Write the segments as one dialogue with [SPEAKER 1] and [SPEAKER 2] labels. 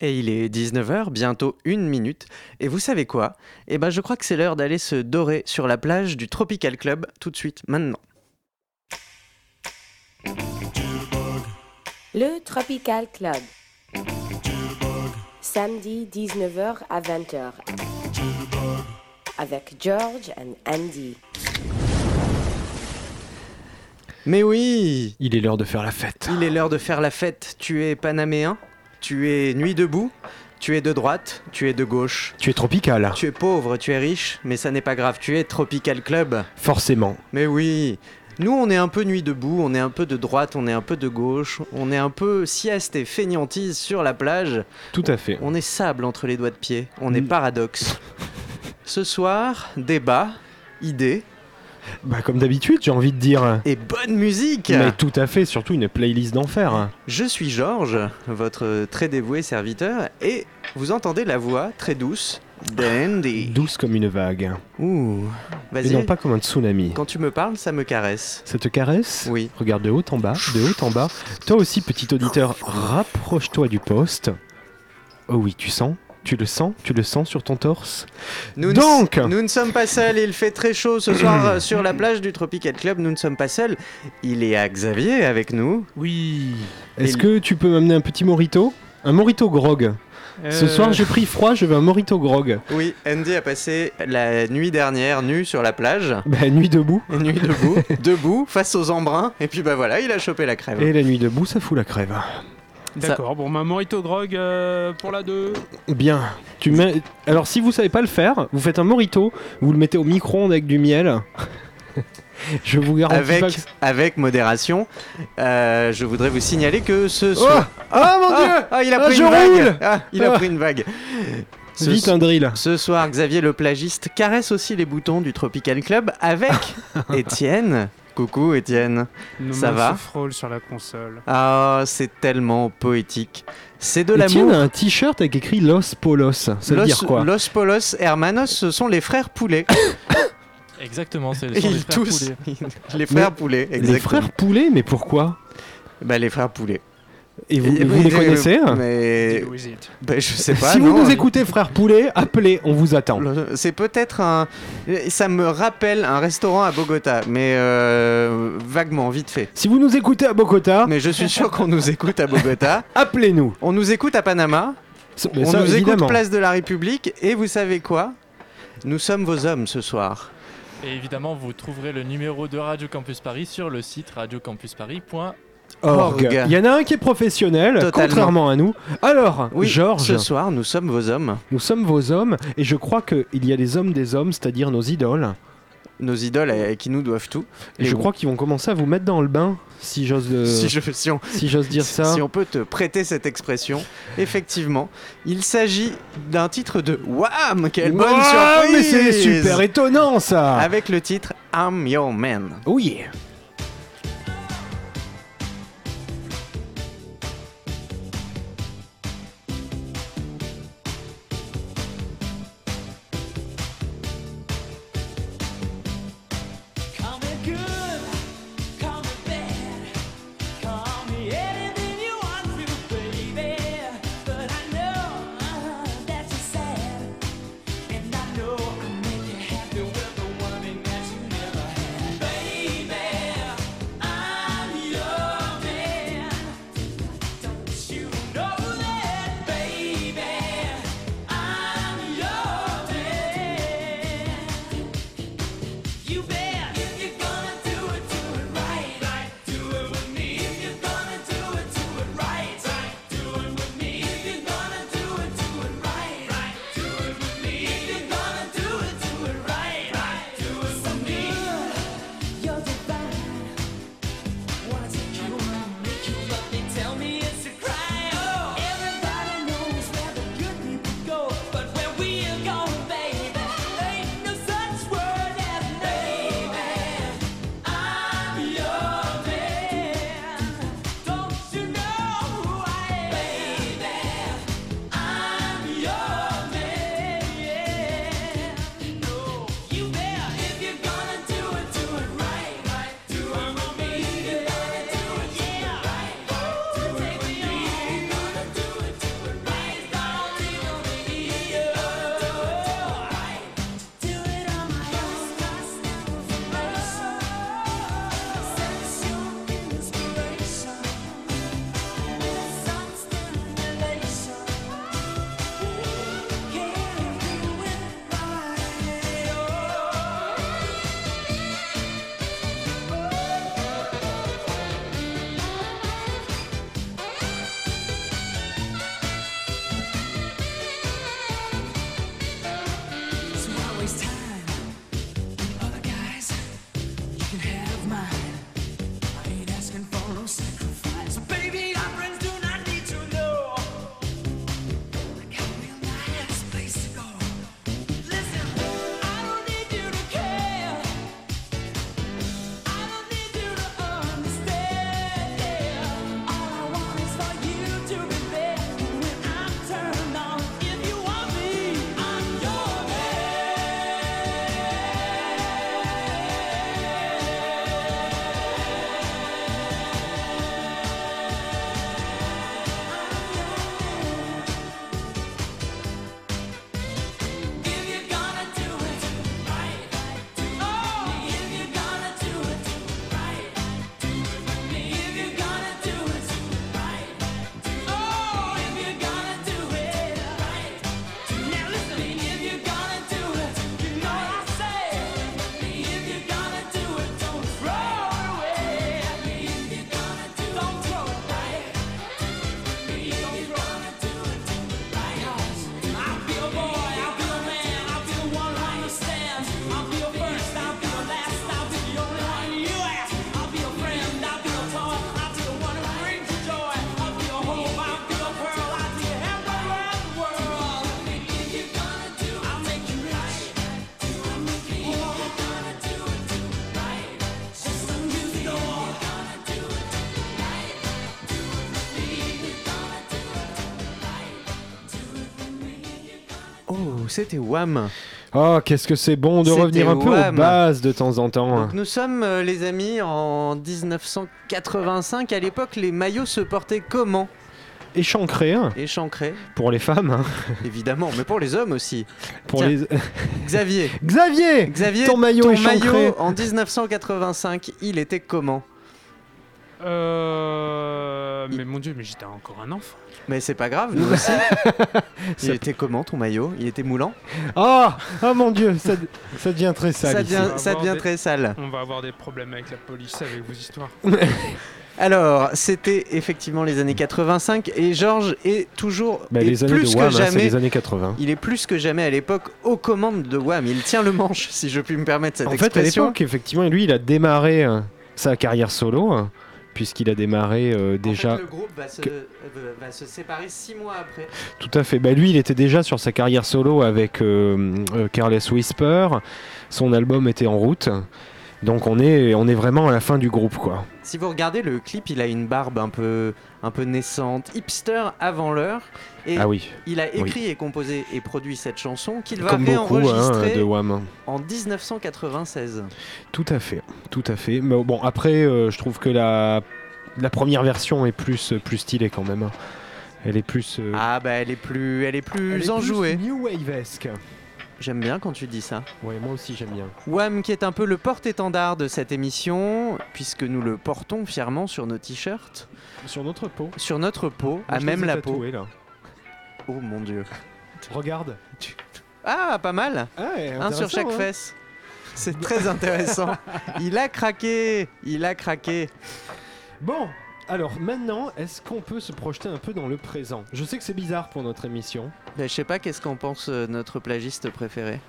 [SPEAKER 1] Et il est 19h, bientôt une minute. Et vous savez quoi? Eh ben je crois que c'est l'heure d'aller se dorer sur la plage du Tropical Club tout de suite, maintenant.
[SPEAKER 2] Le Tropical Club. Samedi 19h à 20h. Avec George and Andy.
[SPEAKER 1] Mais oui
[SPEAKER 3] Il est l'heure de faire la fête.
[SPEAKER 1] Il est l'heure de faire la fête. Tu es panaméen? Tu es nuit debout Tu es de droite Tu es de gauche
[SPEAKER 3] Tu es tropical.
[SPEAKER 1] Tu es pauvre, tu es riche, mais ça n'est pas grave, tu es Tropical Club.
[SPEAKER 3] Forcément.
[SPEAKER 1] Mais oui nous, on est un peu nuit debout, on est un peu de droite, on est un peu de gauche, on est un peu sieste et fainéantise sur la plage.
[SPEAKER 3] Tout à fait.
[SPEAKER 1] On est sable entre les doigts de pied, on est
[SPEAKER 3] Mm.
[SPEAKER 1] paradoxe. Ce soir, débat, idées
[SPEAKER 3] Bah comme d'habitude, j'ai envie de dire.
[SPEAKER 1] et bonne musique
[SPEAKER 3] Mais tout à fait, surtout une playlist d'enfer.
[SPEAKER 1] Je suis Georges, votre très dévoué serviteur, et vous entendez la voix très douce d'Andy.
[SPEAKER 3] Douce comme une vague.
[SPEAKER 1] Ouh,
[SPEAKER 3] Et
[SPEAKER 1] vas-y,
[SPEAKER 3] non pas comme un tsunami.
[SPEAKER 1] quand tu me parles, ça me caresse.
[SPEAKER 3] Ça te caresse
[SPEAKER 1] Oui.
[SPEAKER 3] Regarde de haut en bas, de haut en bas. Toi aussi, petit auditeur, rapproche-toi du poste. Oh oui, tu sens Tu le sens? Tu le sens sur ton torse?
[SPEAKER 1] Nous
[SPEAKER 3] Donc
[SPEAKER 1] ne, nous ne sommes pas seuls, il fait très chaud ce soir euh, sur la plage du Tropical Club, nous ne sommes pas seuls. Il est à Xavier avec nous.
[SPEAKER 4] Oui.
[SPEAKER 3] Est-ce que tu peux m'amener un petit morito? Un morito grog. Ce
[SPEAKER 4] Euh,
[SPEAKER 3] soir, j'ai pris froid, je veux un morito grog.
[SPEAKER 1] Oui, Andy a passé la nuit dernière nu sur la plage,
[SPEAKER 3] Bah, nuit debout.
[SPEAKER 1] nuit debout, debout, face aux embruns, et puis bah voilà, il a chopé la crève.
[SPEAKER 3] Et la nuit debout, ça fout la crève.
[SPEAKER 4] D'accord, bon, ma Morito Grog euh, pour la 2.
[SPEAKER 3] Bien. Tu mets... Alors, si vous savez pas le faire, vous faites un morito, vous le mettez au micro-ondes avec du miel. je vous garantis
[SPEAKER 1] Avec,
[SPEAKER 3] pas que...
[SPEAKER 1] avec modération, euh, je voudrais vous signaler que ce
[SPEAKER 3] Oh
[SPEAKER 1] soir...
[SPEAKER 3] Ah mon dieu
[SPEAKER 1] ah, il a
[SPEAKER 3] Ah,
[SPEAKER 1] pris
[SPEAKER 3] je
[SPEAKER 1] une vague Ah, il a
[SPEAKER 3] Ah.
[SPEAKER 1] pris une vague Ce-
[SPEAKER 3] Vite un drill.
[SPEAKER 1] Ce soir, Xavier le plagiste caresse aussi les boutons du Tropical Club avec Étienne. Coucou Étienne. Ça va
[SPEAKER 4] frôle sur la console.
[SPEAKER 1] Ah, c'est tellement poétique. C'est de
[SPEAKER 3] Etienne
[SPEAKER 1] l'amour.
[SPEAKER 3] a un t-shirt avec écrit Los Polos. Ça veut
[SPEAKER 1] Los,
[SPEAKER 3] dire quoi
[SPEAKER 1] Los Polos Hermanos, ce sont les frères Poulet.
[SPEAKER 5] Exactement, c'est les
[SPEAKER 1] ils
[SPEAKER 5] frères
[SPEAKER 1] tous.
[SPEAKER 5] Poulet.
[SPEAKER 1] les frères Poulet, exactement.
[SPEAKER 3] Les frères Poulet, mais pourquoi
[SPEAKER 1] Bah, les frères Poulet.
[SPEAKER 3] Et vous,
[SPEAKER 1] Et-
[SPEAKER 3] vous les connaissez
[SPEAKER 1] Mais.
[SPEAKER 4] With it.
[SPEAKER 1] Bah, je sais pas.
[SPEAKER 3] Si vous nous écoutez, frères Poulet, appelez, on vous attend.
[SPEAKER 1] C'est peut-être un. Ça me rappelle un restaurant à Bogota, mais euh, vaguement, vite fait.
[SPEAKER 3] Si vous nous écoutez à Bogota,
[SPEAKER 1] Mais je suis sûr qu'on nous écoute à Bogota.
[SPEAKER 3] appelez-nous.
[SPEAKER 1] On nous écoute à Panama.
[SPEAKER 3] Ça- mais
[SPEAKER 1] on
[SPEAKER 3] ça,
[SPEAKER 1] nous
[SPEAKER 3] évidemment.
[SPEAKER 1] écoute place de la République. Et vous savez quoi? Nous sommes vos hommes ce soir.
[SPEAKER 5] Et évidemment, vous trouverez le numéro de Radio Campus Paris sur le site radiocampusparis.org.
[SPEAKER 3] Org. Il y en a un qui est professionnel,
[SPEAKER 1] Totalement.
[SPEAKER 3] contrairement à nous. Alors,
[SPEAKER 1] Oui,
[SPEAKER 3] Georges,
[SPEAKER 1] ce soir, nous sommes vos hommes.
[SPEAKER 3] nous sommes vos hommes, et je crois qu'il y a des hommes des hommes, c'est-à-dire nos idoles.
[SPEAKER 1] Nos idoles euh, qui nous doivent tout.
[SPEAKER 3] Et, je crois qu'ils vont commencer à vous mettre dans le bain, si j'ose euh,
[SPEAKER 1] Si,
[SPEAKER 3] j'ose dire ça.
[SPEAKER 1] si on peut te prêter cette expression, effectivement, il s'agit d'un titre de Wham Quelle bonne surprise
[SPEAKER 3] Mais c'est super étonnant ça
[SPEAKER 1] Avec le titre I'm Your Man.
[SPEAKER 3] Oh yeah
[SPEAKER 1] c'était Wham.
[SPEAKER 3] Oh, qu'est-ce que c'est bon de revenir un peu aux bases de temps en temps.
[SPEAKER 1] Donc nous sommes, euh, les amis, en 1985. À l'époque, les maillots se portaient comment?
[SPEAKER 3] Échancré hein,
[SPEAKER 1] Échancrés,
[SPEAKER 3] pour les femmes, hein,
[SPEAKER 1] évidemment, mais pour les hommes aussi.
[SPEAKER 3] pour
[SPEAKER 1] Tiens.
[SPEAKER 3] les.
[SPEAKER 1] Xavier,
[SPEAKER 3] Xavier
[SPEAKER 1] Xavier,
[SPEAKER 3] Ton maillot échancré.
[SPEAKER 1] maillot en 1985, il était comment?
[SPEAKER 4] Euh... Mais mon dieu, mais j'étais encore un enfant.
[SPEAKER 1] Mais c'est pas grave, nous aussi. il était comment ton maillot? Il était moulant?
[SPEAKER 3] Ah Oh mon dieu, ça, ça devient très sale.
[SPEAKER 1] Ça devient,
[SPEAKER 4] va
[SPEAKER 1] ça
[SPEAKER 4] avoir
[SPEAKER 1] devient
[SPEAKER 4] des-
[SPEAKER 1] très sale.
[SPEAKER 4] On va avoir des problèmes avec la police avec vos histoires.
[SPEAKER 1] Alors, c'était effectivement les années 85 et Georges est toujours
[SPEAKER 3] Bah, les années
[SPEAKER 1] plus
[SPEAKER 3] de
[SPEAKER 1] que
[SPEAKER 3] Wham, hein, c'est
[SPEAKER 1] jamais.
[SPEAKER 3] les années 80.
[SPEAKER 1] Il est plus que jamais à l'époque aux commandes de Wham. Il tient le manche, si je puis me permettre cette
[SPEAKER 3] En fait, à
[SPEAKER 1] expression.
[SPEAKER 3] l'époque, effectivement, lui, il a démarré euh, sa carrière solo, hein, puisqu'il a démarré euh,
[SPEAKER 1] En
[SPEAKER 3] déjà.
[SPEAKER 1] fait, le groupe va se, euh, va se séparer six mois après.
[SPEAKER 3] Tout à fait. Bah, lui, il était déjà sur sa carrière solo avec euh, euh, Careless Whisper. Son album était en route. Donc on est, on est vraiment à la fin du groupe, quoi.
[SPEAKER 1] Si vous regardez le clip, il a une barbe un peu, un peu naissante, hipster avant l'heure. Et
[SPEAKER 3] Ah oui,
[SPEAKER 1] il a écrit et composé et produit cette chanson qu'il va
[SPEAKER 3] comme beaucoup hein,
[SPEAKER 1] réenregistrer
[SPEAKER 3] de Wham.
[SPEAKER 1] en 1996.
[SPEAKER 3] Tout à fait, tout à fait. Mais bon, après, euh, je trouve que la, la première version est plus, plus stylée quand même. hein. Elle est plus. euh,
[SPEAKER 1] Ah bah elle est plus, elle est plus
[SPEAKER 3] elle est
[SPEAKER 1] enjouée.
[SPEAKER 3] New Wave-esque.
[SPEAKER 1] J'aime bien quand tu dis ça.
[SPEAKER 3] Ouais, moi aussi j'aime bien.
[SPEAKER 1] Wham qui est un peu le porte-étendard de cette émission, puisque nous le portons fièrement sur nos t-shirts,
[SPEAKER 3] Sur notre peau.
[SPEAKER 1] sur notre peau, à
[SPEAKER 3] Moi,
[SPEAKER 1] même la peau.
[SPEAKER 3] là.
[SPEAKER 1] Oh mon dieu.
[SPEAKER 3] Regarde.
[SPEAKER 1] Ah, pas mal
[SPEAKER 3] Ah,
[SPEAKER 1] Un sur
[SPEAKER 3] intéressant,
[SPEAKER 1] chaque
[SPEAKER 3] hein.
[SPEAKER 1] fesse. C'est très intéressant. Il a craqué, il a craqué.
[SPEAKER 3] Bon, alors maintenant, est-ce qu'on peut se projeter un peu dans le présent? Je sais que c'est bizarre pour notre émission.
[SPEAKER 1] Mais je sais pas qu'est-ce qu'en pense euh, notre plagiste préféré?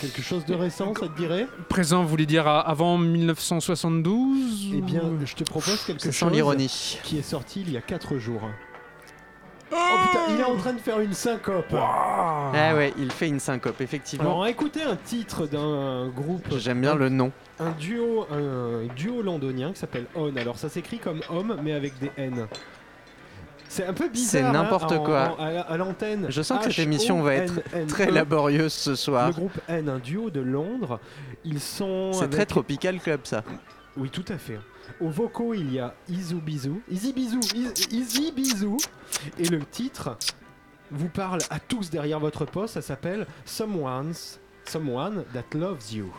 [SPEAKER 3] Quelque chose de récent, ça te dirait?
[SPEAKER 4] Présent, vous voulez dire à- avant 1972
[SPEAKER 3] Eh bien, je te propose quelque
[SPEAKER 1] C'est
[SPEAKER 3] chose
[SPEAKER 1] sans l'ironie.
[SPEAKER 3] qui est sorti il y a 4 jours. Oh putain, il est en train de faire une syncope.
[SPEAKER 1] Ah ouais, il fait une syncope, effectivement.
[SPEAKER 3] Alors, on un titre d'un groupe,
[SPEAKER 1] J'aime bien le nom.
[SPEAKER 3] un duo, un duo londonien qui s'appelle On. Alors, ça s'écrit comme homme, mais avec des N. C'est un peu bizarre.
[SPEAKER 1] C'est
[SPEAKER 3] hein,
[SPEAKER 1] n'importe
[SPEAKER 3] en-
[SPEAKER 1] quoi.
[SPEAKER 3] en- à, à l'antenne.
[SPEAKER 1] Je sens que cette émission va être
[SPEAKER 3] H-O-N-N-E.
[SPEAKER 1] Très laborieuse ce soir.
[SPEAKER 3] Le groupe N, un duo de Londres. Ils sont.
[SPEAKER 1] C'est
[SPEAKER 3] avec-
[SPEAKER 1] très tropical club ça.
[SPEAKER 3] Oui, tout à fait. Au vocaux, il y a Izu Bizou. Easy Bizou. Is- Easy Bizou. Et le titre vous parle à tous derrière votre poste. Ça s'appelle Someone's Someone That Loves You.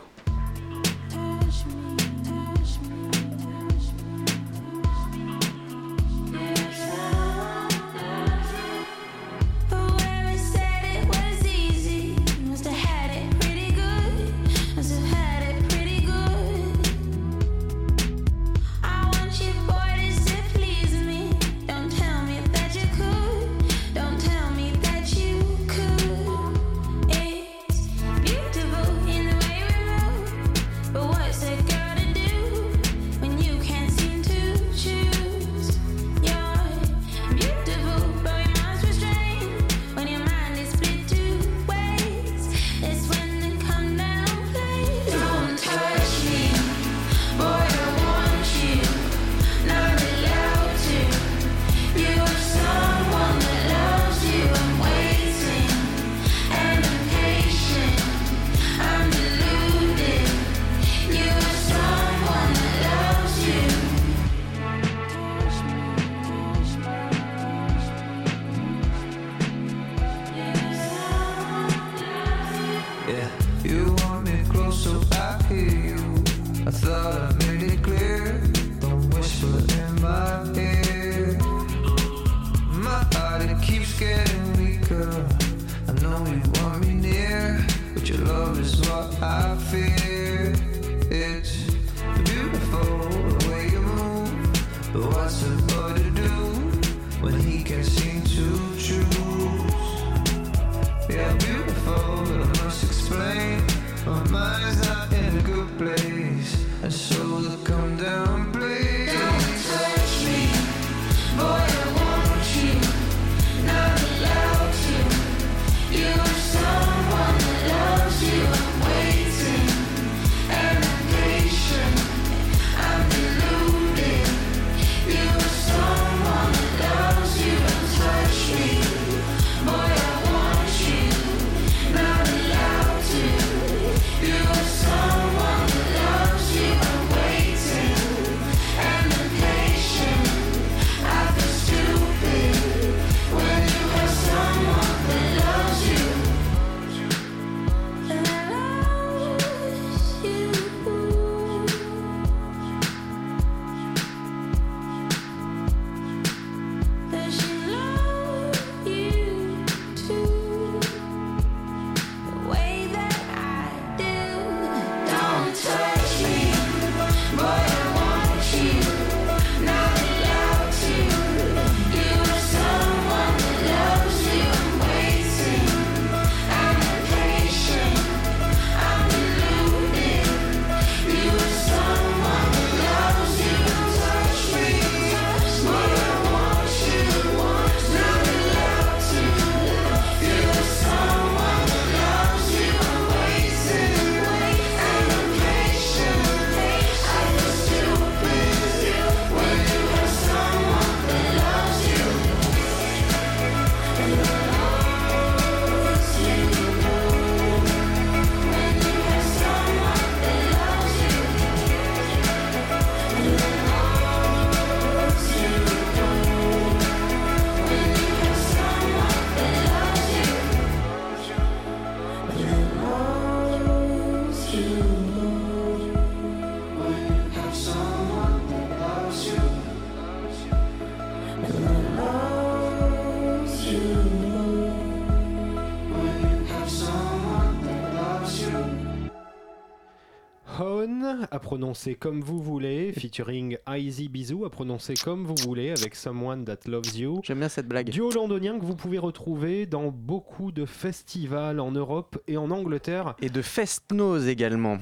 [SPEAKER 3] Prononcer comme vous voulez, featuring Easy Bisou à prononcer comme vous voulez avec Someone That Loves You.
[SPEAKER 1] J'aime bien cette blague.
[SPEAKER 3] Duo londonien que vous pouvez retrouver dans beaucoup de festivals en Europe et en Angleterre.
[SPEAKER 1] Et de Fest-Nose également.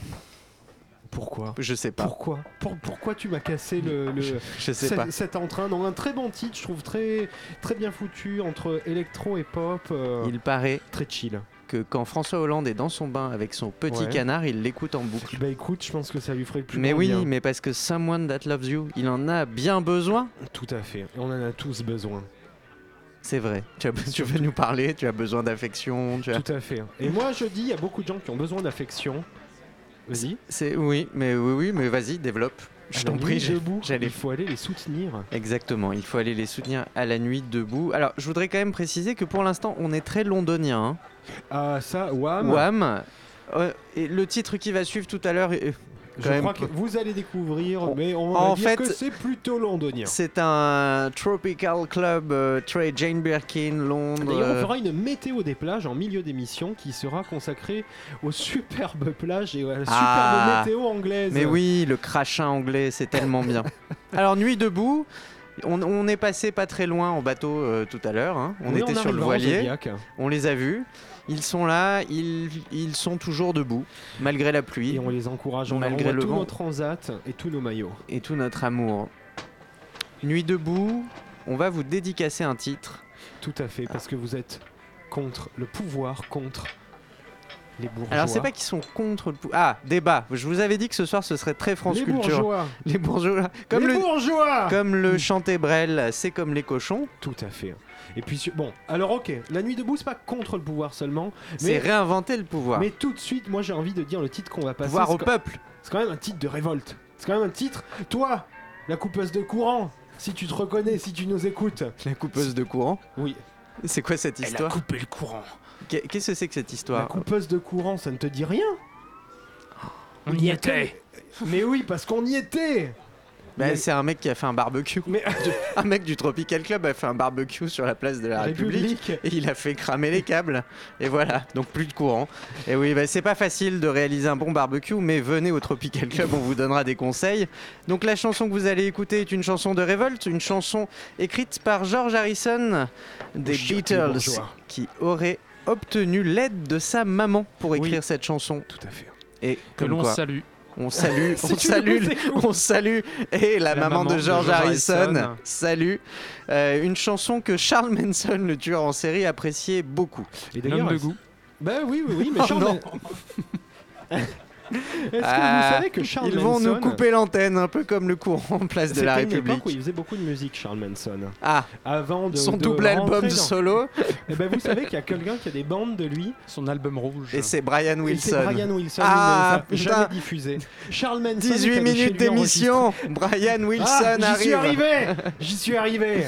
[SPEAKER 3] Pourquoi?
[SPEAKER 1] Je sais pas.
[SPEAKER 3] Pourquoi? Pour- Pourquoi tu m'as cassé le, le-
[SPEAKER 1] Je sais
[SPEAKER 3] cet,
[SPEAKER 1] pas.
[SPEAKER 3] cet entrain? Dans un très bon titre, je trouve très, très bien foutu entre électro et pop, euh,
[SPEAKER 1] Il paraît
[SPEAKER 3] très chill.
[SPEAKER 1] Que quand François Hollande est dans son bain avec son petit
[SPEAKER 3] Ouais.
[SPEAKER 1] canard, il l'écoute en boucle.
[SPEAKER 3] Bah écoute, je pense que ça lui ferait le plus
[SPEAKER 1] Mais oui,
[SPEAKER 3] bien.
[SPEAKER 1] mais parce que Someone That Loves You, il en a bien besoin.
[SPEAKER 3] Tout à fait. On en a tous besoin.
[SPEAKER 1] C'est vrai. Tu, as- tu veux nous parler, tu as besoin d'affection. As...
[SPEAKER 3] Tout à fait. Et moi, je dis, il y a beaucoup de gens qui ont besoin d'affection. Vas-y.
[SPEAKER 1] C'est oui, mais oui, oui, mais vas-y, développe. Je t'en prie.
[SPEAKER 3] debout,
[SPEAKER 1] J'allais
[SPEAKER 3] il faut aller les soutenir.
[SPEAKER 1] Exactement, il faut aller les soutenir à la nuit debout. Alors, je voudrais quand même préciser que pour l'instant, on est très londonien. hein.
[SPEAKER 3] Ah, ça, Wham.
[SPEAKER 1] Wham. Euh, et le titre qui va suivre tout à l'heure, euh,
[SPEAKER 3] Je crois que vous allez découvrir,
[SPEAKER 1] On-
[SPEAKER 3] mais on
[SPEAKER 1] en
[SPEAKER 3] va dire
[SPEAKER 1] fait,
[SPEAKER 3] que c'est plutôt londonien.
[SPEAKER 1] c'est un tropical club euh, très Jane Birkin, Londres.
[SPEAKER 3] D'ailleurs, on
[SPEAKER 1] euh,
[SPEAKER 3] fera une météo des plages en milieu d'émission qui sera consacrée aux superbes plages et à la superbe
[SPEAKER 1] Ah.
[SPEAKER 3] météo anglaise.
[SPEAKER 1] Mais oui, le crachin anglais, c'est tellement bien. Alors, nuit debout. On, on est passé pas très loin en bateau euh, tout à l'heure. hein. On
[SPEAKER 3] Oui,
[SPEAKER 1] était sur le voilier. On les a vus. Ils sont là. Ils, ils sont toujours debout, malgré la pluie
[SPEAKER 3] Et on les encourage, on
[SPEAKER 1] Malgré le vent.
[SPEAKER 3] nos transats et tous nos maillots.
[SPEAKER 1] et tout notre amour. Nuit debout, on va vous dédicacer un titre.
[SPEAKER 3] Tout à fait, parce que vous êtes contre le pouvoir, contre les bourgeois.
[SPEAKER 1] Alors c'est pas qu'ils sont contre le pou- Ah, débat. Je vous avais dit que ce soir ce serait très France
[SPEAKER 3] les
[SPEAKER 1] Culture.
[SPEAKER 3] bourgeois.
[SPEAKER 1] Les bourgeois. Comme
[SPEAKER 3] les
[SPEAKER 1] le
[SPEAKER 3] bourgeois.
[SPEAKER 1] comme le chantait Brel, c'est comme les cochons.
[SPEAKER 3] Tout à fait. Et puis bon, alors ok, la nuit debout c'est pas contre le pouvoir seulement,
[SPEAKER 1] C'est
[SPEAKER 3] mais,
[SPEAKER 1] réinventer le pouvoir.
[SPEAKER 3] mais tout de suite, moi j'ai envie de dire le titre qu'on va passer.
[SPEAKER 1] pouvoir
[SPEAKER 3] c'est
[SPEAKER 1] au
[SPEAKER 3] quand-
[SPEAKER 1] peuple.
[SPEAKER 3] C'est quand même un titre de révolte. C'est quand même un titre. Toi, la coupeuse de courant, si tu te reconnais, si tu nous écoutes.
[SPEAKER 1] La coupeuse de courant.
[SPEAKER 3] Oui.
[SPEAKER 1] C'est quoi cette histoire
[SPEAKER 4] coupé le courant.
[SPEAKER 1] Qu'est- Qu'est-ce que c'est que cette
[SPEAKER 3] La
[SPEAKER 1] histoire
[SPEAKER 3] coupeuse de courant, ça ne te dit rien
[SPEAKER 4] On y était.
[SPEAKER 3] Mais oui, parce qu'on y était.
[SPEAKER 1] Bah,
[SPEAKER 3] Mais-
[SPEAKER 1] C'est un mec qui a fait un barbecue.
[SPEAKER 3] Mais
[SPEAKER 1] Un mec du Tropical Club a fait un barbecue sur la place de la République.
[SPEAKER 3] République.
[SPEAKER 1] Et il a fait cramer les câbles. Et voilà, donc plus de courant. Et oui, bah, c'est pas facile de réaliser un bon barbecue, mais venez au Tropical Club, on vous donnera des conseils. Donc la chanson que vous allez écouter est une chanson de révolte, une chanson écrite par George Harrison des Beatles, qui aurait obtenu l'aide de sa maman pour
[SPEAKER 3] Oui.
[SPEAKER 1] écrire cette chanson.
[SPEAKER 3] Tout à fait.
[SPEAKER 1] Et
[SPEAKER 4] Que l'on salue.
[SPEAKER 1] On salue,
[SPEAKER 3] Si
[SPEAKER 1] on salue, on salue, et la, maman, de George, Harrison,
[SPEAKER 4] Harrison.
[SPEAKER 1] salue. Euh, une chanson que Charles Manson, le tueur en série, appréciait beaucoup.
[SPEAKER 3] Et d'ailleurs,
[SPEAKER 4] de goût.
[SPEAKER 3] Bah oui, oui, oui, mais
[SPEAKER 1] Oh
[SPEAKER 3] Charles. que
[SPEAKER 1] Ah,
[SPEAKER 3] vous savez que Charles
[SPEAKER 1] Ils vont
[SPEAKER 3] Manson.
[SPEAKER 1] nous couper l'antenne, un peu comme le courant en place de la
[SPEAKER 3] une
[SPEAKER 1] République.
[SPEAKER 3] époque où il faisait beaucoup de musique, Charles Manson.
[SPEAKER 1] Ah,
[SPEAKER 3] Avant de.
[SPEAKER 1] son
[SPEAKER 3] de
[SPEAKER 1] double album
[SPEAKER 3] dans-
[SPEAKER 1] solo,
[SPEAKER 3] Eh ben, vous savez qu'il y a quelqu'un qui a des bandes de lui.
[SPEAKER 4] Son album rouge.
[SPEAKER 1] et c'est Brian
[SPEAKER 3] Et C'est
[SPEAKER 1] Wilson.
[SPEAKER 3] Brian Wilson.
[SPEAKER 1] Ah,
[SPEAKER 3] il ne les a
[SPEAKER 1] putain.
[SPEAKER 3] jamais diffusé. Charles Manson. est
[SPEAKER 1] 18
[SPEAKER 3] allé chez
[SPEAKER 1] minutes d'émission, Brian Wilson
[SPEAKER 3] Ah, j'y suis
[SPEAKER 1] arrive.
[SPEAKER 3] arrivé J'y suis arrivé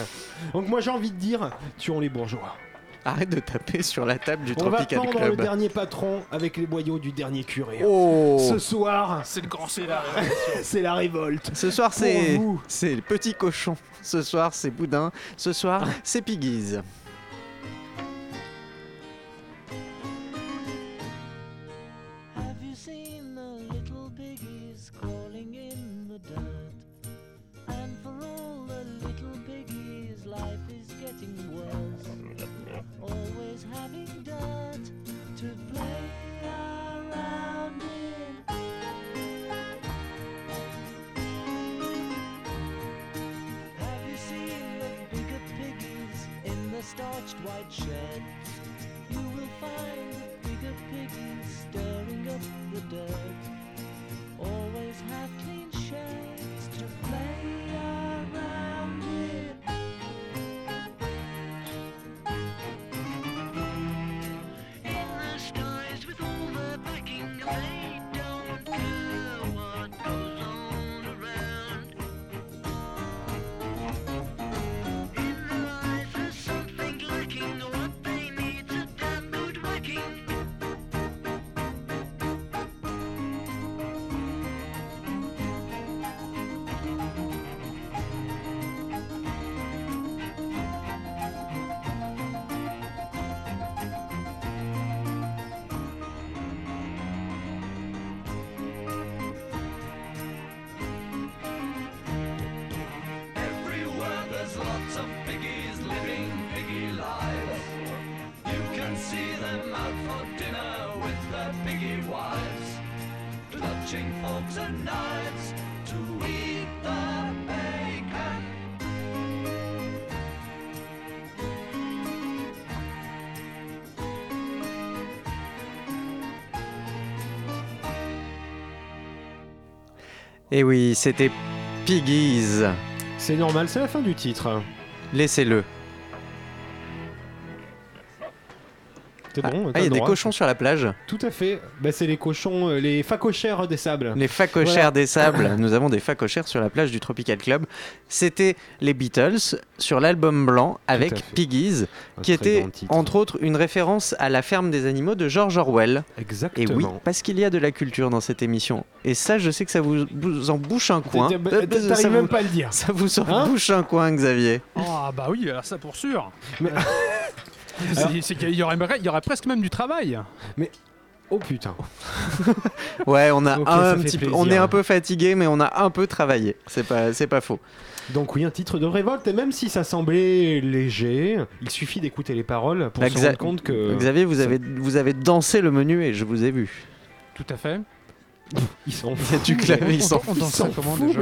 [SPEAKER 3] Donc moi j'ai envie de dire, tuons les bourgeois.
[SPEAKER 1] Arrête de taper sur la table du
[SPEAKER 3] On va
[SPEAKER 1] Tropical
[SPEAKER 3] pendre le dernier patron avec les boyaux du dernier curé.
[SPEAKER 1] Oh
[SPEAKER 3] Ce soir,
[SPEAKER 4] C'est le grand
[SPEAKER 3] c'est la révolte.
[SPEAKER 1] Ce soir, c'est
[SPEAKER 3] vous.
[SPEAKER 1] c'est le petit cochon. Ce soir, c'est Boudin. Ce soir, c'est Piggies.
[SPEAKER 6] White sheds? You will find bigger piggies stirring up the dirt. Always have clean sheds to play
[SPEAKER 1] Et oui, c'était Piggies.
[SPEAKER 3] C'est normal, c'est la fin du titre.
[SPEAKER 1] Laissez-le. Ah,
[SPEAKER 3] bon,
[SPEAKER 1] ah, il y a des cochons sur la plage.
[SPEAKER 3] Tout à fait. Bah, c'est les cochons, euh, les facochères des sables.
[SPEAKER 1] Les facochères
[SPEAKER 3] Voilà.
[SPEAKER 1] des sables. Nous avons des facochères sur la plage du Tropical Club. C'était les Beatles sur l'album blanc avec. Piggies,
[SPEAKER 3] Un
[SPEAKER 1] qui était entre autres une référence à la ferme des animaux de George Orwell. Et
[SPEAKER 3] Exactement.
[SPEAKER 1] oui, parce qu'il y a de la culture dans cette émission. Et ça, je sais que ça vous, vous en bouche un coin. Euh,
[SPEAKER 3] T'arrives
[SPEAKER 1] vous-
[SPEAKER 3] même pas à le dire.
[SPEAKER 1] Ça vous en
[SPEAKER 3] Hein
[SPEAKER 1] bouche un coin, Xavier.
[SPEAKER 4] Ah bah oui, alors ça pour sûr.
[SPEAKER 3] Mais-
[SPEAKER 4] C'est- qu'il y aurait, il y aurait presque même du travail.
[SPEAKER 3] Oh putain.
[SPEAKER 1] Ouais, on a un petit peu, on est un peu fatigué, mais on a un peu travaillé. C'est pas, c'est pas faux.
[SPEAKER 3] Donc oui, un titre de révolte, et même si ça semblait léger, il suffit d'écouter les paroles pour
[SPEAKER 1] Bah,
[SPEAKER 3] se
[SPEAKER 1] Xa-
[SPEAKER 3] rendre compte que
[SPEAKER 1] Xavier, vous
[SPEAKER 3] ça-
[SPEAKER 1] avez, vous avez dansé le menu et je vous ai vu.
[SPEAKER 4] Tout à fait.
[SPEAKER 3] Ils sont
[SPEAKER 1] Il y a du clavier, ils s'en
[SPEAKER 4] on, on danse comment déjà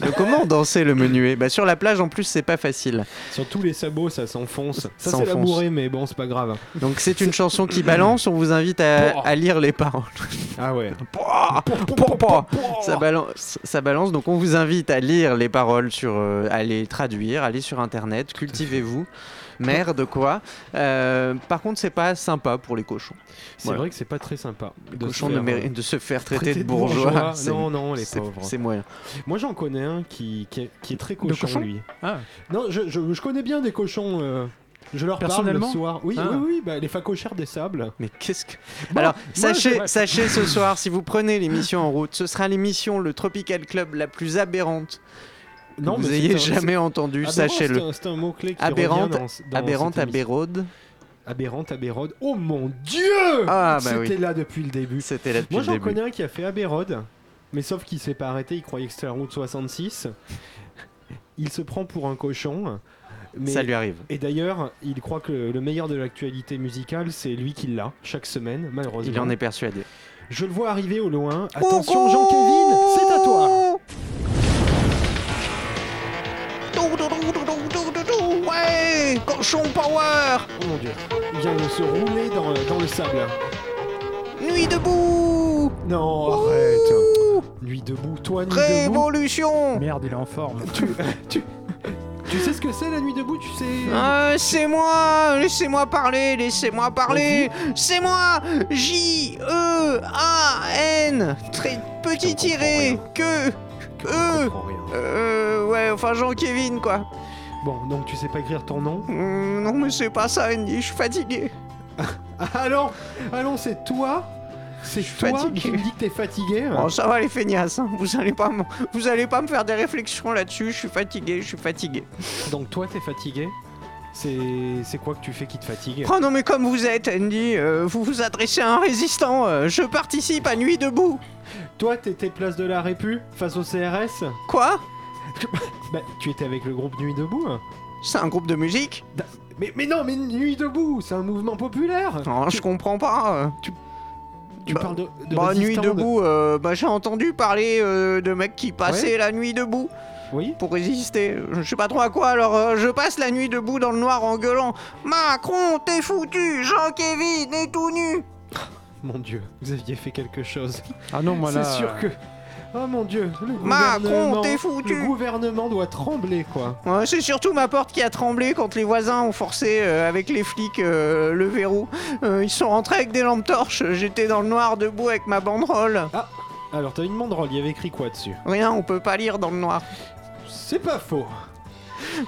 [SPEAKER 1] Mais comment danser le menuet Bah sur la plage en plus c'est pas facile.
[SPEAKER 3] Sur tous les sabots, ça s'enfonce. Ça, c'est
[SPEAKER 1] S'enfonce.
[SPEAKER 3] la bourrée, mais bon, c'est pas grave.
[SPEAKER 1] Donc c'est une chanson qui balance, on vous invite à, lire les paroles.
[SPEAKER 3] Ah ouais.
[SPEAKER 1] Pouah, pouah, pouah. Ça balance, ça balance, donc on vous invite à lire les paroles, sur, euh, à les traduire, aller sur internet, cultivez-vous. Merde quoi. Euh, par contre c'est pas sympa pour les cochons.
[SPEAKER 3] C'est
[SPEAKER 1] Voilà.
[SPEAKER 3] vrai que c'est pas très sympa.
[SPEAKER 1] Les
[SPEAKER 3] de se
[SPEAKER 1] cochons
[SPEAKER 3] faire, euh,
[SPEAKER 1] de se faire traiter de bourgeois.
[SPEAKER 3] Non, non, les
[SPEAKER 1] c'est-
[SPEAKER 3] pauvres.
[SPEAKER 1] C'est moyen.
[SPEAKER 3] Moi, j'en connais un qui, qui, est, qui est très cochon,
[SPEAKER 4] cochon
[SPEAKER 3] lui.
[SPEAKER 4] Ah,
[SPEAKER 3] Non, je, je, je connais bien des cochons. euh, je leur parle le
[SPEAKER 4] Personnellement
[SPEAKER 3] soir. Oui,
[SPEAKER 4] Ah.
[SPEAKER 3] oui, oui, bah, les facochères des sables.
[SPEAKER 1] Mais qu'est-ce que.
[SPEAKER 3] Bon,
[SPEAKER 1] Alors,
[SPEAKER 3] moi,
[SPEAKER 1] sachez, sachez ce soir, si vous prenez l'émission en route, ce sera l'émission, le Tropical Club, la plus aberrante
[SPEAKER 3] Non,
[SPEAKER 1] vous
[SPEAKER 3] mais
[SPEAKER 1] ayez
[SPEAKER 3] c'est un-
[SPEAKER 1] jamais
[SPEAKER 3] Aberrant,
[SPEAKER 1] sachez-le.
[SPEAKER 3] c'est un- mot-clé qui
[SPEAKER 1] Aberrante,
[SPEAKER 3] dans, dans
[SPEAKER 1] Aberrante, abérode.
[SPEAKER 3] Aberrante, abérode. Oh mon dieu
[SPEAKER 1] Ah, bah
[SPEAKER 3] C'était
[SPEAKER 1] oui.
[SPEAKER 3] là depuis le début.
[SPEAKER 1] C'était là depuis
[SPEAKER 3] Moi
[SPEAKER 1] le
[SPEAKER 3] j'en
[SPEAKER 1] début.
[SPEAKER 3] connais un qui a fait Aberode, mais sauf qu'il s'est pas arrêté, il croyait que c'était la route 66. Il se prend pour un cochon. Mais...
[SPEAKER 1] Ça lui arrive.
[SPEAKER 3] Et d'ailleurs, il croit que le meilleur de l'actualité musicale, c'est lui qui l'a, chaque semaine, malheureusement.
[SPEAKER 1] Il en est persuadé.
[SPEAKER 3] Je le vois arriver au loin. Attention, Jean-Kévin, c'est à toi
[SPEAKER 1] Ouais Cochon Power.
[SPEAKER 3] Oh mon dieu. Il vient de se rouler dans, dans le sable.
[SPEAKER 1] Nuit debout.
[SPEAKER 3] Non, arrête. Nuit debout, toi, nuit debout.
[SPEAKER 1] Révolution.
[SPEAKER 4] Merde, il est en forme.
[SPEAKER 3] Tu sais ce que c'est la nuit debout, tu sais?
[SPEAKER 1] Ah, c'est moi Laissez-moi parler, laissez-moi parler. C'est moi J-E-A-N Très petit tiré. Que Euh
[SPEAKER 3] rien.
[SPEAKER 1] Euh... Ouais, enfin Jean-Kévin, quoi.
[SPEAKER 3] Bon, donc tu sais pas écrire ton nom?
[SPEAKER 1] Hum, non, mais c'est pas ça, Andy, je suis fatigué.
[SPEAKER 3] Allons Allons, c'est toi C'est
[SPEAKER 1] suis
[SPEAKER 3] toi
[SPEAKER 1] fatigué.
[SPEAKER 3] qui me dis que t'es fatigué
[SPEAKER 1] Bon, ça va les feignasses, hein. vous allez pas me... vous allez pas me faire des réflexions là-dessus, je suis fatigué, je suis fatigué.
[SPEAKER 3] Donc toi, t'es fatigué? C'est c'est quoi que tu fais qui te fatigue?
[SPEAKER 1] Oh non mais comme vous êtes, Andy, euh, vous vous adressez à un résistant, euh, je participe à Nuit debout.
[SPEAKER 3] Toi, t'étais place de la Répu face au CRS
[SPEAKER 1] Quoi?
[SPEAKER 3] Bah, tu étais avec le groupe Nuit debout hein
[SPEAKER 1] C'est un groupe de musique
[SPEAKER 3] mais, mais non, mais Nuit debout, c'est un mouvement populaire
[SPEAKER 1] Non, je comprends pas. euh.
[SPEAKER 3] Tu
[SPEAKER 1] Bah,
[SPEAKER 3] parles de, de
[SPEAKER 1] Bah, Nuit
[SPEAKER 3] résistants, de-
[SPEAKER 1] debout, euh, bah, j'ai entendu parler euh, de mecs qui passaient la nuit debout
[SPEAKER 3] Oui
[SPEAKER 1] pour résister. Je sais pas trop à quoi, alors euh, je passe la nuit debout dans le noir en gueulant Macron, t'es foutu, Jean-Kévin est tout nu.
[SPEAKER 3] Mon dieu, vous aviez fait quelque chose.
[SPEAKER 4] Ah non, moi là.
[SPEAKER 3] C'est sûr que... Oh mon dieu, le
[SPEAKER 1] Macron, t'es foutu.
[SPEAKER 3] Le gouvernement doit trembler, quoi.
[SPEAKER 1] Ouais, c'est surtout ma porte qui a tremblé quand les voisins ont forcé euh, avec les flics euh, le verrou. Euh, ils sont rentrés avec des lampes torches, j'étais dans le noir debout avec ma banderole.
[SPEAKER 3] Alors, t'as une banderole, il y avait écrit quoi dessus?
[SPEAKER 1] Rien, on peut pas lire dans le noir.
[SPEAKER 3] C'est pas faux.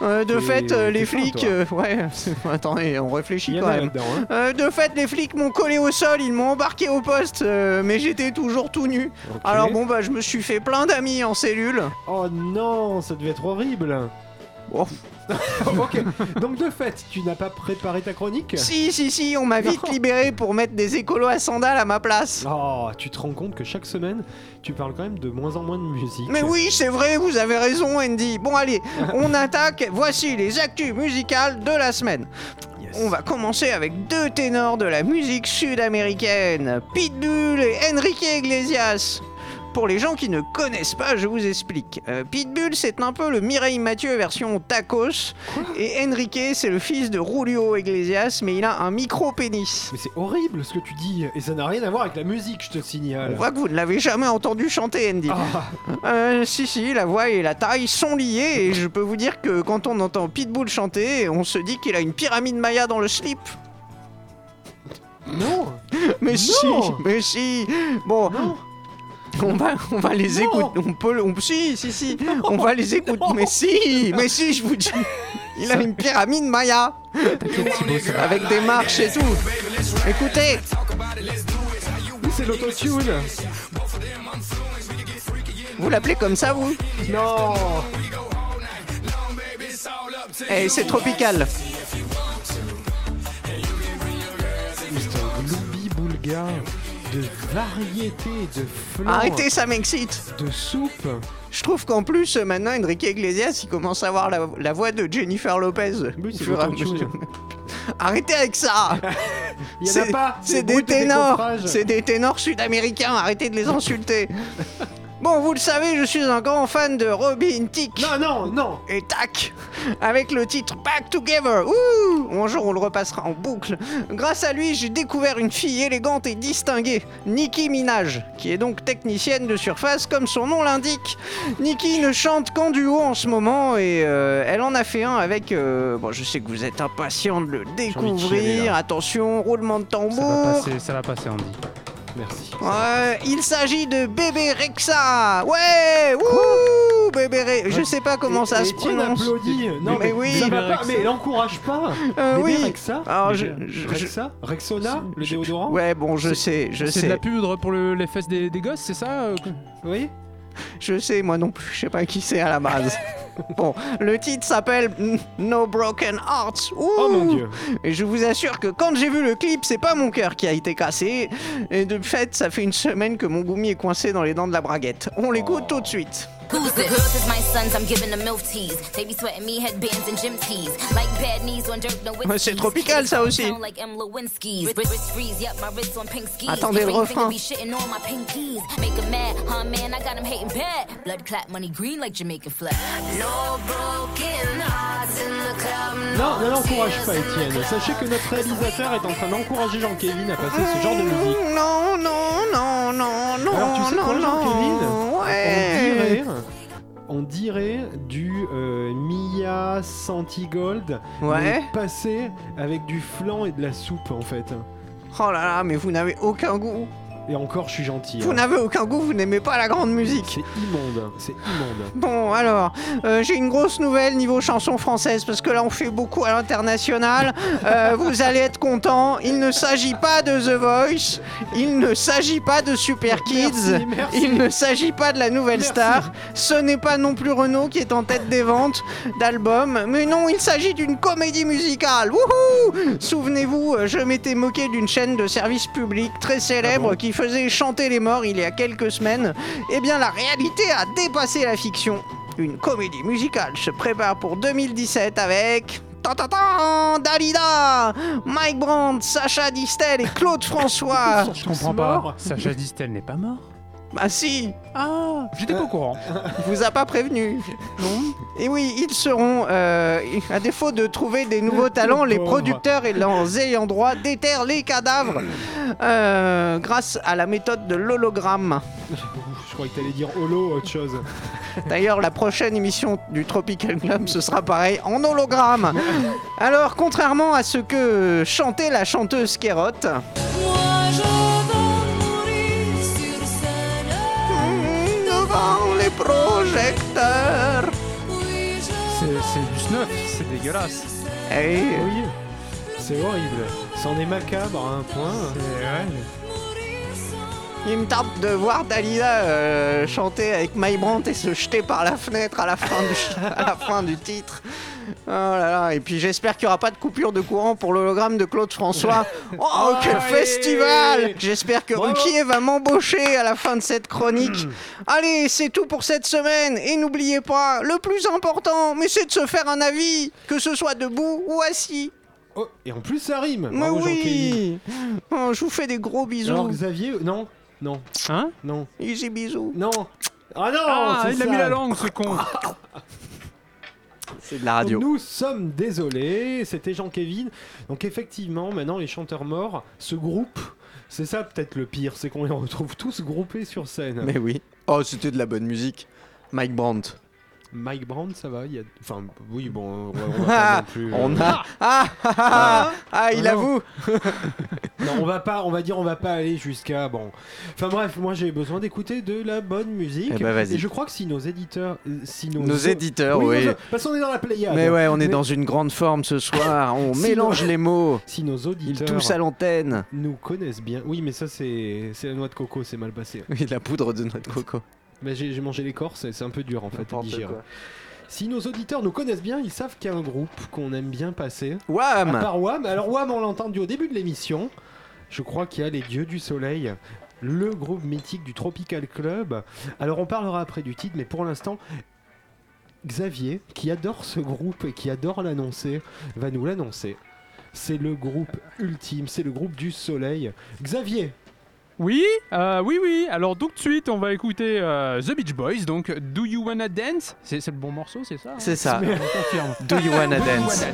[SPEAKER 1] Euh, de fait, euh, les flics... euh, ouais, attendez, on réfléchit quand même.
[SPEAKER 3] hein.
[SPEAKER 1] Euh, de fait, les flics m'ont collé au sol, ils m'ont embarqué au poste, euh, mais j'étais toujours tout nu. Alors bon, bah, je me suis fait plein d'amis en cellule.
[SPEAKER 3] Oh non, ça devait être horrible.
[SPEAKER 1] Oh,
[SPEAKER 3] ok, donc de fait, tu n'as pas préparé ta chronique
[SPEAKER 1] si, si, si, on m'a vite libéré pour mettre des écolos à sandales à ma place.
[SPEAKER 3] Oh, tu te rends compte que chaque semaine, tu parles quand même de moins en moins de musique.
[SPEAKER 1] Mais oui, c'est vrai, vous avez raison, Andy. Bon, allez, on attaque. Voici les actus musicales de la semaine.
[SPEAKER 3] Yes.
[SPEAKER 1] On va commencer avec deux ténors de la musique sud-américaine, Pitbull et Enrique Iglesias. Pour les gens qui ne connaissent pas, je vous explique. Euh, Pitbull, c'est un peu le Mireille Mathieu version tacos. Et Enrique, c'est le fils de Julio Iglesias, mais il a un micro-pénis.
[SPEAKER 3] Mais c'est horrible ce que tu dis, et ça n'a rien à voir avec la musique, je te
[SPEAKER 1] On
[SPEAKER 3] signale.
[SPEAKER 1] voit que vous ne l'avez jamais entendu chanter, Andy.
[SPEAKER 3] Ah,
[SPEAKER 1] Euh, si, si, la voix et la taille sont liées et je peux vous dire que quand on entend Pitbull chanter, on se dit qu'il a une pyramide maya dans le slip.
[SPEAKER 3] non
[SPEAKER 1] Mais
[SPEAKER 3] Non.
[SPEAKER 1] si, mais si. Bon,
[SPEAKER 3] Non
[SPEAKER 1] on va, on va les
[SPEAKER 3] Non.
[SPEAKER 1] écouter. On peut, le- on, si, si, si. On va les écouter. Mais si, mais si, je vous dis. Il a une pyramide maya avec des marches et tout. Écoutez,
[SPEAKER 3] C'est l'autotune
[SPEAKER 1] vous l'appelez comme ça, vous?
[SPEAKER 3] Non
[SPEAKER 1] Eh, c'est tropical.
[SPEAKER 3] Mr. de variété, de flan,
[SPEAKER 1] Arrêtez, ça m'excite.
[SPEAKER 3] de soupe.
[SPEAKER 1] Je trouve qu'en plus, euh, maintenant, Enrique Iglesias, il commence à avoir la, la voix de Jennifer Lopez.
[SPEAKER 3] Oui, c'est.
[SPEAKER 1] Arrêtez avec ça C'est-
[SPEAKER 3] pas
[SPEAKER 1] C'est
[SPEAKER 3] bruit
[SPEAKER 1] des
[SPEAKER 3] de
[SPEAKER 1] ténors. C'est des ténors sud-américains, arrêtez de les insulter Bon, vous le savez, je suis un grand fan de Robin Thicke
[SPEAKER 3] Non, non, non
[SPEAKER 1] et tac Avec le titre Back Together Ouh Un jour on le repassera en boucle. Grâce à lui, j'ai découvert une fille élégante et distinguée, Nicki Minaj, qui est donc technicienne de surface comme son nom l'indique. Nicki ne chante qu'en duo en ce moment et euh, elle en a fait un avec... euh, bon, je sais que vous êtes impatient de le découvrir. Attention, roulement de
[SPEAKER 4] Ça va
[SPEAKER 1] tambour.
[SPEAKER 4] passer, ça va passer, Andy.
[SPEAKER 3] Merci.
[SPEAKER 1] Ouais, il s'agit de Bébé Rexa. Ouais, wouh, Bébé Rexa. Je sais pas comment ça se prononce.
[SPEAKER 3] applaudit. Non,
[SPEAKER 1] Mais
[SPEAKER 3] mais,
[SPEAKER 1] oui.
[SPEAKER 3] ça va
[SPEAKER 4] Bébé
[SPEAKER 3] pas, mais elle encourage pas.
[SPEAKER 1] Euh,
[SPEAKER 3] Bébé
[SPEAKER 1] oui.
[SPEAKER 3] Rexa
[SPEAKER 1] Alors je,
[SPEAKER 4] Bébé
[SPEAKER 1] je- je-
[SPEAKER 3] Rexa Rexona Le déodorant
[SPEAKER 1] Ouais, bon, je sais, je
[SPEAKER 4] C'est de la
[SPEAKER 1] sais,
[SPEAKER 4] poudre pour le- les fesses des, des gosses, c'est ça euh,
[SPEAKER 3] Oui
[SPEAKER 1] je sais, moi non plus, je sais pas qui c'est à la base. bon, le titre s'appelle No Broken Hearts. Ouh.
[SPEAKER 3] Oh mon dieu
[SPEAKER 1] Et je vous assure que quand j'ai vu le clip, c'est pas mon cœur qui a été cassé. Et de fait, ça fait une semaine que mon goumi est coincé dans les dents de la braguette. On l'écoute tout de suite.
[SPEAKER 7] Who's this? Girls is my sons, I'm giving them milk teas. They be sweating me headbands and gym tees. Like bad knees on dirt, no
[SPEAKER 1] Ouais, c'est tropical, ça aussi.
[SPEAKER 7] Sound Like M. Lewinsky's. Wrist, wrist freeze, yep, my wrist on pink skis.
[SPEAKER 1] Attendez le refrain.
[SPEAKER 7] be shitting on my pinkies. Make 'em mad, huh man, I got 'em hating bad. Blood clap, money green like Jamaican flag. No broken hearts in the club.
[SPEAKER 3] Non, ne l'encourage pas Étienne. Sachez que notre réalisateur est en train d'encourager Jean-Kévin à passer ce genre de musique.
[SPEAKER 1] Non, non, non, non, non.
[SPEAKER 3] Alors, tu sais
[SPEAKER 1] non,
[SPEAKER 3] quoi,
[SPEAKER 1] non.
[SPEAKER 3] On dirait... On dirait du euh, Mia Santigold
[SPEAKER 1] Ouais.
[SPEAKER 3] passé avec du flan et de la soupe en fait.
[SPEAKER 1] Oh là là, mais vous n'avez aucun goût.
[SPEAKER 3] Et encore, je suis gentil.
[SPEAKER 1] Vous
[SPEAKER 3] hein.
[SPEAKER 1] n'avez aucun goût, vous n'aimez pas la grande musique.
[SPEAKER 3] C'est immonde, c'est immonde.
[SPEAKER 1] Bon, alors, euh, j'ai une grosse nouvelle niveau chanson française, parce que là, on fait beaucoup à l'international. Euh, vous allez être contents. Il ne s'agit pas de The Voice. Il ne s'agit pas de Super Kids.
[SPEAKER 3] Merci, merci.
[SPEAKER 1] Il ne s'agit pas de la nouvelle
[SPEAKER 3] Merci.
[SPEAKER 1] star. Ce n'est pas non plus Renault qui est en tête des ventes d'albums. Mais non, il s'agit d'une comédie musicale. Wouhou Souvenez-vous, je m'étais moqué d'une chaîne de service public très célèbre
[SPEAKER 3] Ah bon?
[SPEAKER 1] qui faisait chanter les morts il y a quelques semaines. Eh bien, la réalité a dépassé la fiction. Une comédie musicale se prépare pour 2017 avec... Dalida Mike Brandt, Sacha Distel et Claude François
[SPEAKER 4] Je comprends pas. Sacha Distel n'est pas mort.
[SPEAKER 1] Bah si
[SPEAKER 4] Ah, j'étais pas au courant.
[SPEAKER 1] Il vous a pas prévenu Non Et oui, ils seront, euh, à défaut de trouver des nouveaux talents, les producteurs et leurs ayants droit déterrent les cadavres euh, grâce à la méthode de l'hologramme.
[SPEAKER 3] Je croyais que t'allais dire holo autre chose.
[SPEAKER 1] D'ailleurs, la prochaine émission du Tropical Club, ce sera pareil, en hologramme. Alors, contrairement à ce que chantait la chanteuse Kérotte, les projecteurs.
[SPEAKER 4] C'est c'est du snuff, c'est dégueulasse.
[SPEAKER 1] Eh,
[SPEAKER 3] Oui, c'est horrible. C'en est macabre à un point.
[SPEAKER 1] il me tarde de voir Dalida euh, chanter avec My Brandt et se jeter par la fenêtre à la fin du, à la fin du titre. Oh là là, et puis j'espère qu'il n'y aura pas de coupure de courant pour l'hologramme de Claude François. Oh, quel
[SPEAKER 3] Allez
[SPEAKER 1] festival J'espère que
[SPEAKER 3] Bravo.
[SPEAKER 1] Ruquier va m'embaucher à la fin de cette chronique. Allez, c'est tout pour cette semaine. Et n'oubliez pas, le plus important, mais c'est de se faire un avis, que ce soit debout ou assis.
[SPEAKER 3] Oh, et en plus ça rime.
[SPEAKER 1] Mais
[SPEAKER 3] Bravo,
[SPEAKER 1] oui Oh, Je vous fais des gros bisous.
[SPEAKER 3] Alors Xavier, non, non,
[SPEAKER 4] Hein?
[SPEAKER 3] Non,
[SPEAKER 1] Easy bisous.
[SPEAKER 3] non. Ah non,
[SPEAKER 4] Ah, il a mis la langue, ce con
[SPEAKER 1] C'est de la radio.
[SPEAKER 3] Nous sommes désolés, c'était Jean-Kévin. Donc effectivement, maintenant les chanteurs morts se groupent. C'est ça peut-être le pire, c'est qu'on les retrouve tous groupés sur scène.
[SPEAKER 1] Mais oui. Oh, c'était de la bonne musique. Mike Brandt.
[SPEAKER 3] Mike Brand, ça va il y a... Enfin, oui, bon, on va, on va pas non plus... euh,
[SPEAKER 1] On a. Ah, ah, ah, ah, il
[SPEAKER 3] Non.
[SPEAKER 1] avoue.
[SPEAKER 3] Non, on va pas, on va dire, on va pas aller jusqu'à bon. Enfin bref, moi j'ai besoin d'écouter de la bonne musique.
[SPEAKER 1] Eh ben.
[SPEAKER 3] Et je crois que si nos éditeurs, euh, si nos,
[SPEAKER 1] Nos éditeurs, oui.
[SPEAKER 3] nos- parce qu'on est dans la Pléiade.
[SPEAKER 1] Mais ouais, on est dans une grande forme ce soir. On
[SPEAKER 3] Si,
[SPEAKER 1] mélange les mots.
[SPEAKER 3] Si nos
[SPEAKER 1] Ils
[SPEAKER 3] auditeurs
[SPEAKER 1] toussent à l'antenne.
[SPEAKER 3] nous connaissent bien. Oui, mais ça c'est, la noix de coco, c'est mal passé.
[SPEAKER 1] Oui, la poudre de notre coco.
[SPEAKER 3] Mais j'ai, j'ai mangé l'écorce, et c'est un peu dur en fait à digérer. Si nos auditeurs nous connaissent bien, ils savent qu'il y a un groupe qu'on aime bien passer. À
[SPEAKER 1] Wham
[SPEAKER 3] part Wham. Alors Wham, on l'a entendu au début de l'émission. Je crois qu'il y a les Dieux du Soleil, le groupe mythique du Tropical Club. Alors on parlera après du titre, mais pour l'instant, Xavier, qui adore ce groupe et qui adore l'annoncer, va nous l'annoncer. C'est le groupe ultime, c'est le groupe du Soleil. Xavier,
[SPEAKER 4] Oui, euh, oui, oui. Alors tout de suite, on va écouter euh, The Beach Boys. Donc, Do You Wanna Dance? C'est le bon morceau, c'est ça hein?
[SPEAKER 1] C'est ça. Do you wanna dance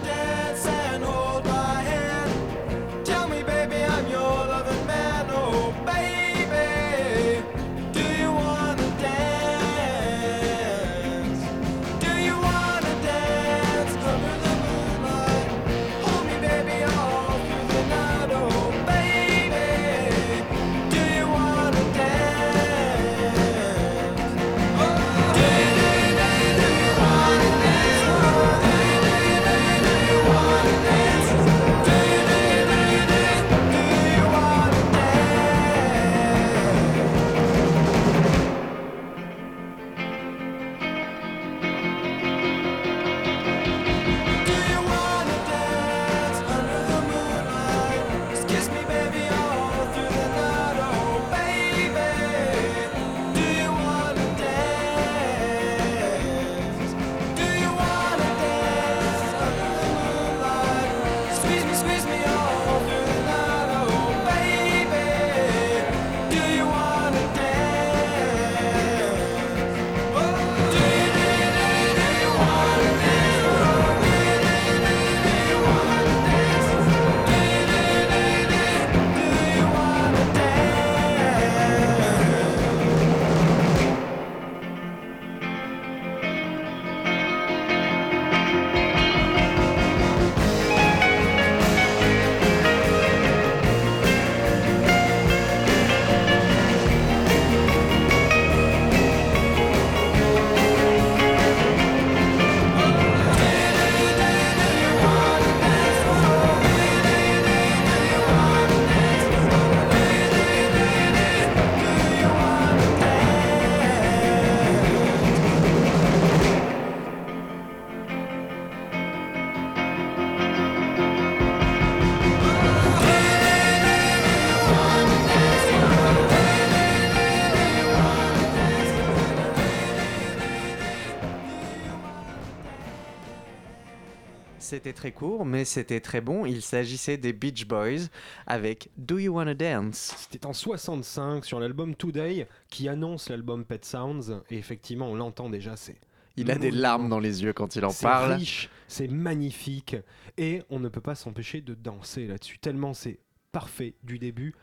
[SPEAKER 1] C'était très court, mais c'était très bon. Il s'agissait des Beach Boys avec Do You Wanna Dance?
[SPEAKER 3] C'était en 65 sur l'album Today qui annonce l'album Pet Sounds et effectivement on l'entend déjà c'est
[SPEAKER 1] Il a des larmes dans les yeux quand il en
[SPEAKER 3] c'est
[SPEAKER 1] parle.
[SPEAKER 3] riche, c'est magnifique et on ne peut pas s'empêcher de danser là-dessus tellement c'est parfait du début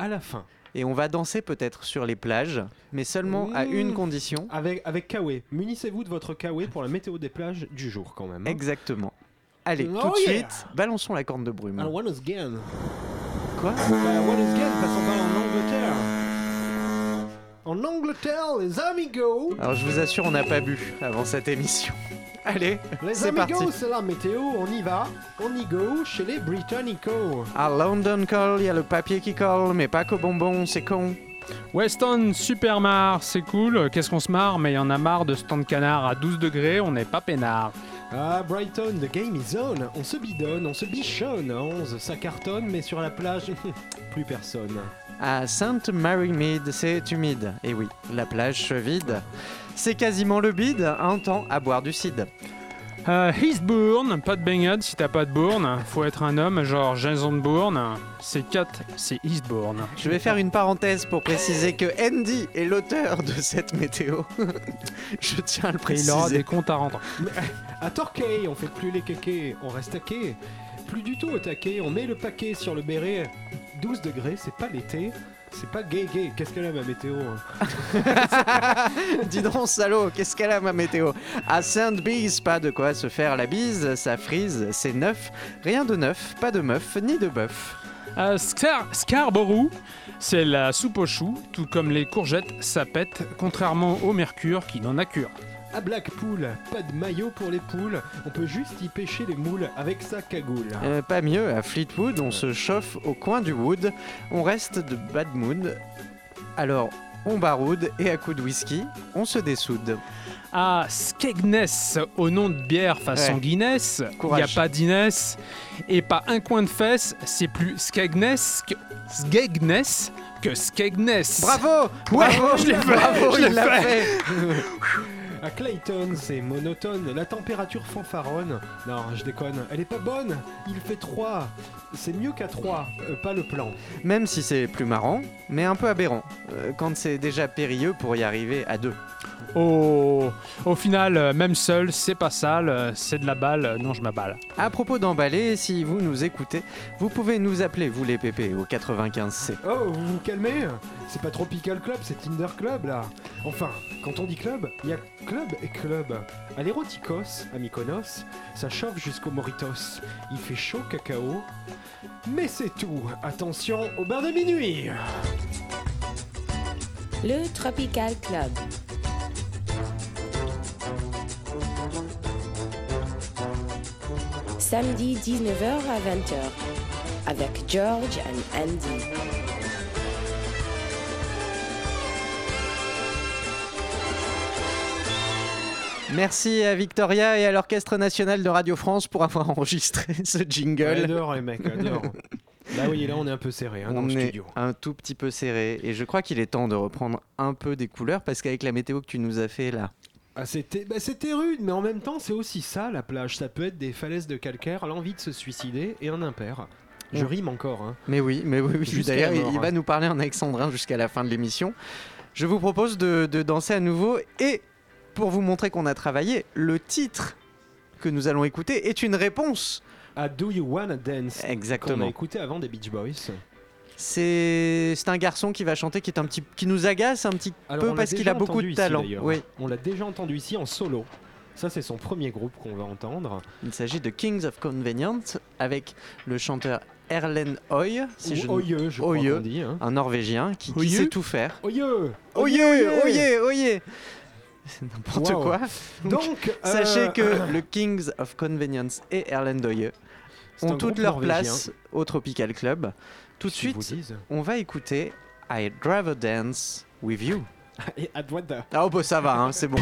[SPEAKER 3] à la fin
[SPEAKER 1] Et on va danser peut-être sur les plages, mais seulement à
[SPEAKER 3] Mmh.
[SPEAKER 1] une condition.
[SPEAKER 3] avec avec Kawe. Munissez-vous de votre Kawe pour la météo des plages du jour quand même. hein.
[SPEAKER 1] Exactement. Allez,
[SPEAKER 3] Oh
[SPEAKER 1] tout de
[SPEAKER 3] yeah
[SPEAKER 1] suite, balançons la corne de brume.
[SPEAKER 3] Alors One Again.
[SPEAKER 1] Quoi?
[SPEAKER 3] Bah, One Again parce qu'on parle en Angleterre. En Angleterre, les amigos.
[SPEAKER 1] Alors je vous assure, on n'a pas bu avant cette émission. Allez,
[SPEAKER 3] Les amigos, c'est la météo, on y va, on y go chez les Britannico.
[SPEAKER 1] À London Call, il y a le papier qui colle, mais pas qu'au bonbon, c'est con.
[SPEAKER 4] Weston Supermar, c'est cool. Qu'est-ce qu'on se marre, mais il y en a marre de ce temps de canard à 12 degrés, on n'est pas peinard.
[SPEAKER 3] Ah, Brighton, the game is on. On se bidonne, on se bichonne. À 11, ça cartonne, mais sur la plage, plus personne.
[SPEAKER 1] À Sainte Mary Mead, c'est humide. Et oui, la plage se vide. C'est quasiment le bide, un temps à boire du cidre.
[SPEAKER 4] Euh, Eastbourne, pas de baignade si t'as pas de bourne. Faut être un homme, genre Jason Bourne. C'est 4, c'est Eastbourne.
[SPEAKER 1] Je vais faire une parenthèse pour préciser que Andy est l'auteur de cette météo. Je tiens à le
[SPEAKER 4] Et il aura
[SPEAKER 1] préciser.
[SPEAKER 4] des comptes à rendre.
[SPEAKER 3] À Torquay, on fait plus les kékés, on reste à quai. Plus du tout au taquet, on met le paquet sur le béret. 12 degrés, c'est pas l'été. C'est pas gay gay, qu'est-ce qu'elle a ma météo hein
[SPEAKER 1] Dis donc, salaud, qu'est-ce qu'elle a ma météo À Sainte-Bise, pas de quoi se faire la bise, ça frise, c'est neuf. Rien de neuf, pas de meuf, ni de bœuf.
[SPEAKER 4] À Scar- Scarborough, c'est la soupe aux choux, tout comme les courgettes, ça pète, contrairement au mercure qui n'en a cure.
[SPEAKER 3] À Blackpool, pas de maillot pour les poules, on peut juste y pêcher les moules avec sa cagoule.
[SPEAKER 1] Euh, pas mieux, à Fleetwood, on se chauffe au coin du wood, on reste de bad mood. Alors, on baroude et à coup de whisky, on se dessoude.
[SPEAKER 4] À Skegness, au nom de bière façon
[SPEAKER 1] Ouais.
[SPEAKER 4] Guinness, il n'y a pas d'Inès et pas un coin de fesse, c'est plus Skegness que Skegness que Skegness.
[SPEAKER 1] Bravo
[SPEAKER 4] Ouais,
[SPEAKER 1] Bravo
[SPEAKER 4] je l'ai fait,
[SPEAKER 1] Bravo,
[SPEAKER 4] je l'ai fait
[SPEAKER 3] À Clayton, c'est monotone, la température fanfaronne. Non, je déconne, elle est pas bonne, il fait 3. C'est mieux qu'à 3, euh, pas le plan.
[SPEAKER 1] Même si c'est plus marrant, mais un peu aberrant, euh, quand c'est déjà périlleux pour y arriver à deux.
[SPEAKER 4] Au, au final, euh, même seul, c'est pas sale, c'est de la balle, non je m'aballe.
[SPEAKER 1] À propos d'emballer, si vous nous écoutez, vous pouvez nous appeler, vous les pépés, au 95C.
[SPEAKER 3] Oh, vous vous calmez? C'est pas Tropical Club, c'est Tinder Club là. Enfin, quand on dit club, il y a club et club. À l'Erotikos, à Mykonos, ça chauffe jusqu'au Moritos. Il fait chaud cacao. Mais c'est tout. Attention au bain de minuit.
[SPEAKER 2] Le Tropical Club. Samedi 19h à 20h avec George and Andy.
[SPEAKER 1] Merci à Victoria et à l'Orchestre National de Radio France pour avoir enregistré ce jingle.
[SPEAKER 3] Adore les mecs, adore. Là oui, là on est un peu serré hein, dans
[SPEAKER 1] On
[SPEAKER 3] le
[SPEAKER 1] est
[SPEAKER 3] studio.
[SPEAKER 1] un tout petit peu serré et je crois qu'il est temps de reprendre un peu des couleurs parce qu'avec la météo que tu nous as fait là,
[SPEAKER 3] Ah, c'était bah, c'était rude, mais en même temps, c'est aussi ça la plage. Ça peut être des falaises de calcaire, l'envie de se suicider et un impair. Je rime encore. Hein.
[SPEAKER 1] Mais oui, mais oui, oui. D'ailleurs, il, il
[SPEAKER 3] hein.
[SPEAKER 1] va nous parler en alexandrin jusqu'à la fin de l'émission. Je vous propose de, de danser à nouveau et pour vous montrer qu'on a travaillé, le titre que nous allons écouter est une réponse.
[SPEAKER 3] À Do You Wanna Dance qu'on a
[SPEAKER 1] Exactement.
[SPEAKER 3] écouté avant des Beach Boys.
[SPEAKER 1] C'est un garçon qui va chanter qui est un petit qui nous agace un petit
[SPEAKER 3] Alors,
[SPEAKER 1] peu parce qu'il a beaucoup de talent. Oui,
[SPEAKER 3] On l'a déjà entendu ici en solo. Ça, c'est son premier groupe qu'on va entendre.
[SPEAKER 1] il s'agit de Kings of Convenience avec le chanteur Erlen Hoy, si je
[SPEAKER 3] Oye, je crois
[SPEAKER 1] Oye.
[SPEAKER 3] dit. Hein.
[SPEAKER 1] un Norvégien qui, qui sait tout faire.
[SPEAKER 3] Oye
[SPEAKER 1] Oye, oye, oye. C'est n'importe
[SPEAKER 3] Wow.
[SPEAKER 1] quoi.
[SPEAKER 3] Donc,
[SPEAKER 1] Sachez
[SPEAKER 3] euh,
[SPEAKER 1] que le Kings of Convenience et Erlen Doye
[SPEAKER 3] c'est un
[SPEAKER 1] ont toute leur place au Tropical Club. Tout de suite, on va écouter I'd rather dance with you.
[SPEAKER 3] Et
[SPEAKER 1] Ah oh bah ça va, hein, c'est bon.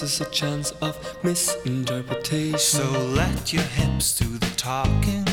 [SPEAKER 8] Increases a chance of misinterpretation.
[SPEAKER 9] So let your hips do the talking.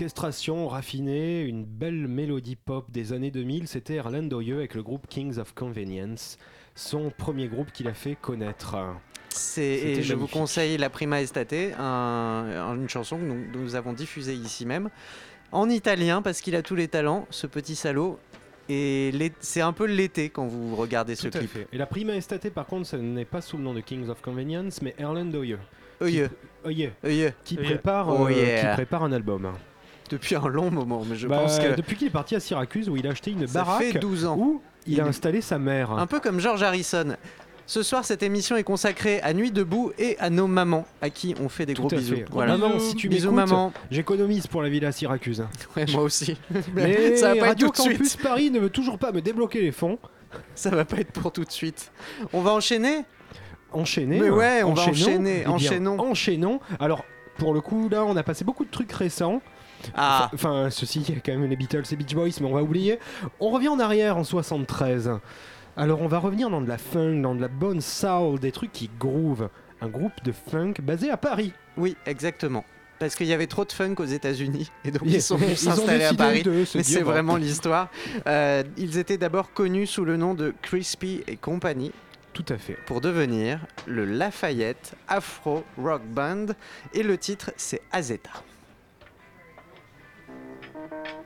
[SPEAKER 3] Orchestration raffinée, une belle mélodie pop des années 2000, c'était Erland Doyeux avec le groupe Kings of Convenience, son premier groupe qu'il a fait connaître.
[SPEAKER 1] C'est, et je vous conseille La Prima Estate, un- une chanson que nous, nous avons diffusée ici même, en italien, parce qu'il a tous les talents, ce petit salaud. Et c'est un peu l'été quand vous regardez ce
[SPEAKER 3] Tout à
[SPEAKER 1] clip.
[SPEAKER 3] fait. Et la prima estate, par contre, ce n'est pas sous le nom de Kings of Convenience, mais Erland Doyeux.
[SPEAKER 1] Œilleux,
[SPEAKER 3] Oye, qui,
[SPEAKER 5] Oye.
[SPEAKER 3] prépare,
[SPEAKER 1] Oh
[SPEAKER 3] euh,
[SPEAKER 1] yeah.
[SPEAKER 3] qui prépare un album.
[SPEAKER 1] Depuis un long moment, mais je
[SPEAKER 3] Bah,
[SPEAKER 1] pense que
[SPEAKER 3] Depuis qu'il est parti à Syracuse, où il a acheté une
[SPEAKER 1] ça
[SPEAKER 3] baraque
[SPEAKER 1] fait 12 ans.
[SPEAKER 3] où il a installé sa mère.
[SPEAKER 1] Un peu comme George Harrison. Ce soir, cette émission est consacrée à Nuit debout et à nos mamans, à qui on fait des
[SPEAKER 3] Tout
[SPEAKER 1] gros bisous.
[SPEAKER 3] fait.
[SPEAKER 1] Voilà.
[SPEAKER 3] Maman, si tu
[SPEAKER 1] bisous maman.
[SPEAKER 3] J'économise pour la villa à Syracuse.
[SPEAKER 1] Ouais, moi aussi.
[SPEAKER 3] Mais
[SPEAKER 1] ça va pas être tout de
[SPEAKER 3] Campus
[SPEAKER 1] suite.
[SPEAKER 3] Paris ne veut toujours pas me débloquer les fonds.
[SPEAKER 1] Ça va pas être pour tout de suite. On va enchaîner?
[SPEAKER 3] Enchaîner.
[SPEAKER 1] Mais ouais, on va enchaîner,
[SPEAKER 3] Eh bien,
[SPEAKER 1] enchaînons.
[SPEAKER 3] Enchaînons. Alors, pour le coup, là, on a passé beaucoup de trucs récents.
[SPEAKER 1] Ah,
[SPEAKER 3] Enfin, ceci, il y a quand même les Beatles et Beach Boys, mais on va oublier. On revient en arrière en 73. Alors, on va revenir dans de la funk, dans de la bonne soul, des trucs qui groove. Un groupe de funk basé à Paris.
[SPEAKER 1] oui, exactement. Parce qu'il y avait trop de funk aux États-Unis et donc
[SPEAKER 3] Ils-
[SPEAKER 1] ils sont venus s'installer à Paris. Mais c'est vraiment l'histoire. Euh, ils étaient d'abord connus sous le nom de Crispy et compagnie
[SPEAKER 3] Tout à fait.
[SPEAKER 1] pour devenir le Lafayette Afro Rock Band et le titre c'est Azeta. thank you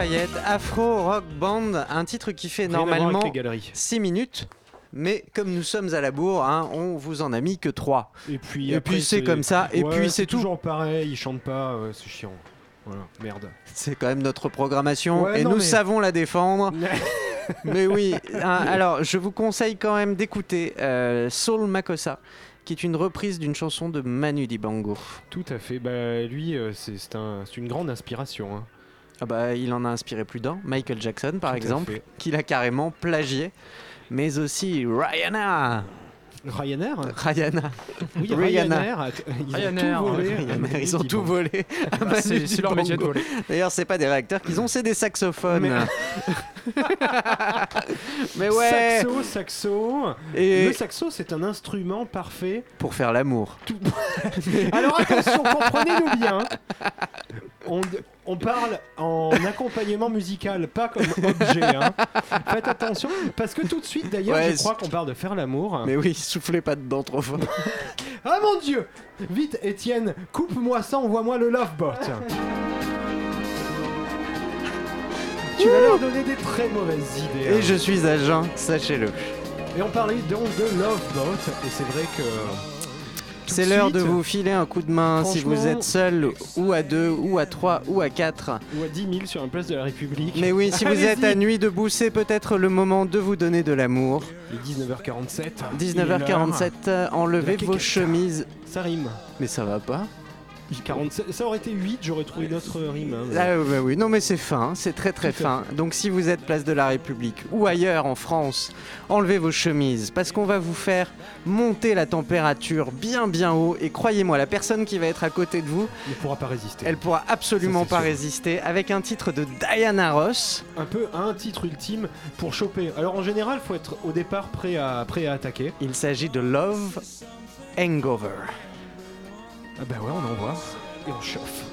[SPEAKER 1] Lafayette, Afro Rock Band, un titre qui fait
[SPEAKER 3] Rien
[SPEAKER 1] normalement
[SPEAKER 3] les galeries.
[SPEAKER 1] 6 minutes. Mais comme nous sommes à la bourre, hein, on vous en a mis que 3.
[SPEAKER 3] Et puis,
[SPEAKER 1] Et
[SPEAKER 3] après,
[SPEAKER 1] puis c'est comme ça, et
[SPEAKER 3] Ouais,
[SPEAKER 1] puis c'est tout.
[SPEAKER 3] toujours pareil, ils chantent pas, ouais, c'est chiant. Voilà, merde.
[SPEAKER 1] C'est quand même notre programmation
[SPEAKER 3] Ouais,
[SPEAKER 1] et
[SPEAKER 3] non,
[SPEAKER 1] nous
[SPEAKER 3] mais-
[SPEAKER 1] savons la défendre. mais oui, hein, alors je vous conseille quand même d'écouter euh, Soul Makossa, qui est une reprise d'une chanson de Manu Dibango.
[SPEAKER 3] Tout à fait. Bah, lui, euh, c'est c'est un- c'est une grande inspiration. hein.
[SPEAKER 1] Ah bah, il en a inspiré plus d'un, Michael Jackson par
[SPEAKER 3] Tout
[SPEAKER 1] exemple, qu'il a carrément plagié, mais aussi Rihanna.
[SPEAKER 3] Ryanair?
[SPEAKER 1] Rihanna.
[SPEAKER 3] Oui,
[SPEAKER 1] Rihanna.
[SPEAKER 3] Ryanair. Ils
[SPEAKER 4] Ryanair,
[SPEAKER 3] ont tout volé.
[SPEAKER 1] Ryanair, ils ont tout volé.
[SPEAKER 4] Bah, c'est c'est leur métier de voler.
[SPEAKER 1] D'ailleurs, c'est pas des réacteurs qu'ils ont, c'est des saxophones.
[SPEAKER 3] Mais-
[SPEAKER 1] Mais ouais.
[SPEAKER 3] Saxo, saxo.
[SPEAKER 1] Et
[SPEAKER 3] Le saxo, c'est un instrument parfait.
[SPEAKER 1] pour faire l'amour.
[SPEAKER 3] Alors attention, comprenez-nous bien. On, on parle en accompagnement musical, pas comme objet. hein. Faites attention, parce que tout de suite, d'ailleurs,
[SPEAKER 1] Ouais,
[SPEAKER 3] je crois qu'on parle de faire l'amour.
[SPEAKER 1] Mais oui, soufflez pas dedans trop fort.
[SPEAKER 3] Ah mon dieu Vite, Étienne, coupe-moi ça, envoie-moi le Lovebot. Tu vas leur donner des très mauvaises idées. hein.
[SPEAKER 1] Et je suis à jeun, sachez-le.
[SPEAKER 3] Et on parlait donc de Lovebot, et c'est vrai que.
[SPEAKER 1] C'est l'heure de vous filer un coup de main si vous êtes seul, ou à deux, ou à trois, ou à quatre.
[SPEAKER 3] Ou à 10 000 sur une place de la République.
[SPEAKER 1] Mais oui, si vous êtes à nuit debout, c'est peut-être le moment de vous donner de l'amour.
[SPEAKER 3] Il est 19h47.
[SPEAKER 1] 19h47, euh, enlevez vos chemises.
[SPEAKER 3] Ça rime.
[SPEAKER 1] Mais ça va pas
[SPEAKER 3] 47, ça aurait été 8, j'aurais trouvé une autre rime. hein, mais-
[SPEAKER 1] Ah bah oui, non mais c'est fin, c'est très très
[SPEAKER 3] Tout
[SPEAKER 1] fin. Donc si vous êtes place de la République ou ailleurs en France, enlevez vos chemises parce qu'on va vous faire monter la température bien bien haut et croyez-moi, la personne qui va être à côté de vous,
[SPEAKER 3] ne pourra pas résister.
[SPEAKER 1] elle pourra absolument
[SPEAKER 3] Ça,
[SPEAKER 1] pas
[SPEAKER 3] sûr.
[SPEAKER 1] résister avec un titre de Diana Ross.
[SPEAKER 3] Un peu un titre ultime pour choper. Alors en général, faut être au départ prêt à, prêt à attaquer.
[SPEAKER 1] Il s'agit de Love Hangover.
[SPEAKER 3] Ah bah ouais, on envoie. Et on chauffe.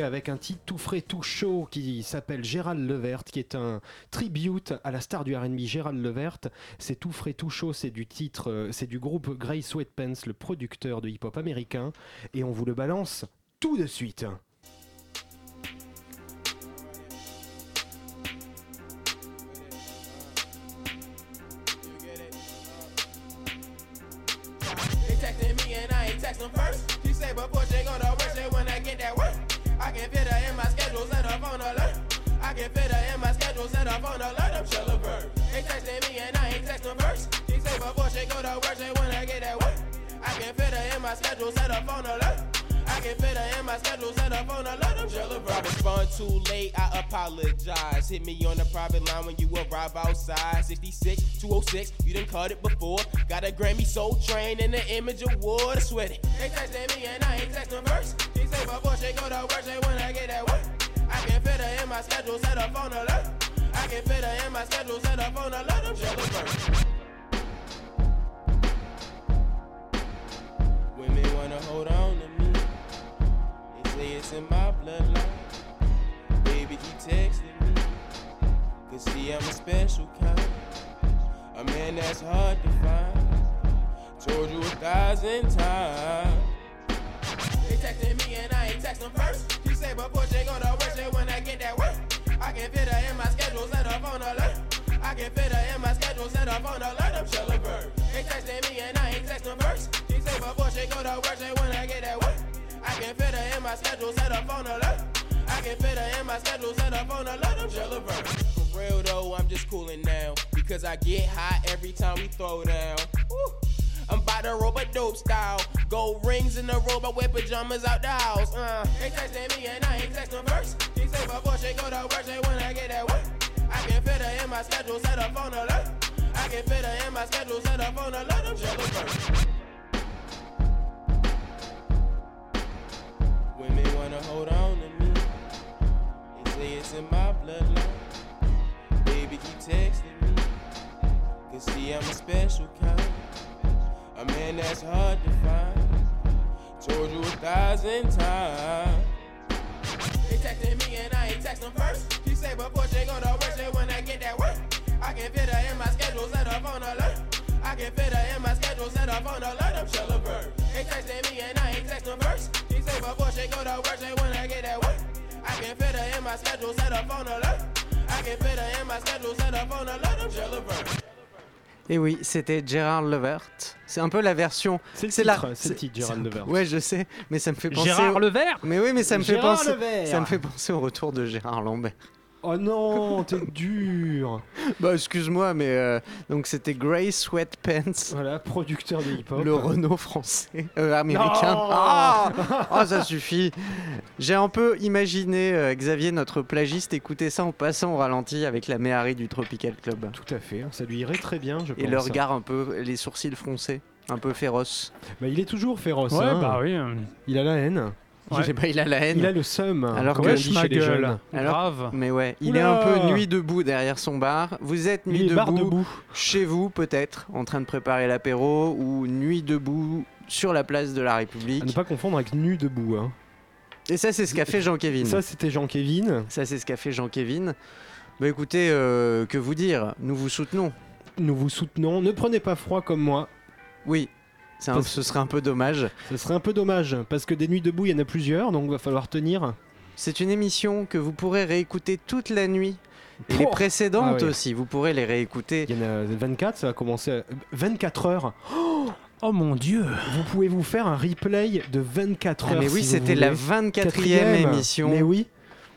[SPEAKER 3] Avec un titre tout frais, tout chaud qui s'appelle Gérald Levert, qui est un tribute à la star du R&B Gérald Levert. C'est tout frais, tout chaud, c'est du titre, euh, c'est du groupe Grey Sweatpants, le producteur de hip-hop américain, et on vous le balance tout de suite.
[SPEAKER 10] I can fit her in my schedule, set up on alert. I'm Shella Bird. They texting me and I ain't text them first. She say before she go to work, she when I get that work. I can fit her in my schedule, set up on alert. I can fit her in my schedule, set up on alert. I'm Bird. I respond too late, I apologize. Hit me on the private line when you arrive outside. 66, 206, you done caught it before. Got a Grammy Soul Train and an image award. I sweat it. They texting me and I ain't texting first. She say before she go to work, she when I get that work. I can fit her in my schedule, set up on alert. I can fit her in my schedule, set up on alert. I'm Shella Bird. Women wanna hold on to me. They say it's in my bloodline. Baby, keep texting me. Cause see, I'm a special kind. A man that's hard to find. Told you a thousand times. They texting me and I ain't text them first. Say before she go to work, she when I get that work. I can fit her in my schedule, set up on alert. I can fit her in my schedule, set up on alert. I'm Shella Bird. They texting me and I ain't text them first. She say before she go to work, she when I get that work. I can fit her in my schedule, set up on alert. I can fit her in my schedule, set up on alert. I'm Shella Bird. For real though, I'm just cooling now. Because I get hot every time we throw down. Woo. I'm by the rope dope style. Gold rings in the robe, I wear pajamas out the house. Uh, they texting me and I ain't texting first. She say before she go to work, she I get that work. I can fit her in my schedule, set up on alert. I can fit her in my schedule, set up on alert. I'm Shella Bird. Women wanna hold on to me. They say it's in my bloodline. Baby, keep texting me. Cause see, I'm a special kind. A man that's hard to find. Told you a thousand times. They texting me and I ain't texting first. She say before she go to work, she I get that work. I can fit her in my schedule, set up on alert. I can fit her in my schedule, set up on alert. I'm Shella Bird. They texting me and I ain't texting first. She say before she go to work, she I get that work. I can fit her in my schedule, set up on alert. I can fit her in my schedule, set up on alert. I'm Shella Bird.
[SPEAKER 1] Et oui, c'était Gérard Levert. C'est un peu la version.
[SPEAKER 3] C'est le
[SPEAKER 1] la-
[SPEAKER 3] titre, c'est le titre, Gérard Levert.
[SPEAKER 1] Ouais, je sais, mais ça me fait penser.
[SPEAKER 4] Gérard
[SPEAKER 1] au-
[SPEAKER 4] Levert
[SPEAKER 1] Mais oui, mais ça me fait penser.
[SPEAKER 3] Levert.
[SPEAKER 1] Ça me fait penser au retour de Gérard Lambert.
[SPEAKER 3] Oh non, t'es dur.
[SPEAKER 1] Bah, excuse-moi, mais euh, donc c'était Grey Sweatpants.
[SPEAKER 3] Voilà, producteur de hip-hop.
[SPEAKER 1] Le Renault français, euh, américain.
[SPEAKER 3] Non
[SPEAKER 1] Ah Ah, ça suffit. J'ai un peu imaginé euh, Xavier, notre plagiste, écouter ça en passant au ralenti avec la Méhari du Tropical Club.
[SPEAKER 3] Tout à fait, hein, ça lui irait très bien, je pense.
[SPEAKER 1] Et le regard un peu, les sourcils froncés, un peu féroce.
[SPEAKER 3] Bah, il est toujours féroce.
[SPEAKER 4] Ouais,
[SPEAKER 3] hein.
[SPEAKER 4] bah oui.
[SPEAKER 3] Il a la haine.
[SPEAKER 1] Je sais pas, il a la haine.
[SPEAKER 3] Il a le seum.
[SPEAKER 1] Alors que-
[SPEAKER 3] dit
[SPEAKER 4] ma gueule.
[SPEAKER 1] Alors-
[SPEAKER 4] Grave.
[SPEAKER 1] Mais ouais, il
[SPEAKER 3] Oula
[SPEAKER 1] est un peu nuit debout derrière son bar. Vous êtes nuit debout,
[SPEAKER 3] debout.
[SPEAKER 1] chez vous peut-être, en train de préparer l'apéro, ou nuit debout sur la place de la
[SPEAKER 3] À
[SPEAKER 1] République.
[SPEAKER 3] ne pas confondre avec nu debout. hein.
[SPEAKER 1] Et ça, c'est ce qu'a fait Jean-Kévin.
[SPEAKER 3] Ça, c'était Jean-Kévin.
[SPEAKER 1] Ça, c'est ce qu'a fait Jean-Kévin. Bah écoutez, euh, que vous dire? Nous vous soutenons.
[SPEAKER 3] Nous vous soutenons. Ne prenez pas froid comme moi.
[SPEAKER 1] Oui, un-
[SPEAKER 3] Parce-
[SPEAKER 1] ce serait un peu dommage.
[SPEAKER 3] Ce serait un peu dommage parce que des nuits debout, il y en a plusieurs, donc va falloir tenir.
[SPEAKER 1] C'est une émission que vous pourrez réécouter toute la nuit. Et les
[SPEAKER 3] Oh
[SPEAKER 1] précédentes
[SPEAKER 3] Ah ouais.
[SPEAKER 1] aussi, vous pourrez les réécouter.
[SPEAKER 3] Il y en a 24, ça va commencer à 24 heures.
[SPEAKER 4] Oh mon dieu.
[SPEAKER 3] Vous pouvez vous faire un replay de 24
[SPEAKER 1] Ah,
[SPEAKER 3] heures.
[SPEAKER 1] mais oui,
[SPEAKER 3] si
[SPEAKER 1] c'était la
[SPEAKER 3] voulez.
[SPEAKER 1] 24e
[SPEAKER 3] Quatrième.
[SPEAKER 1] émission.
[SPEAKER 3] Mais oui,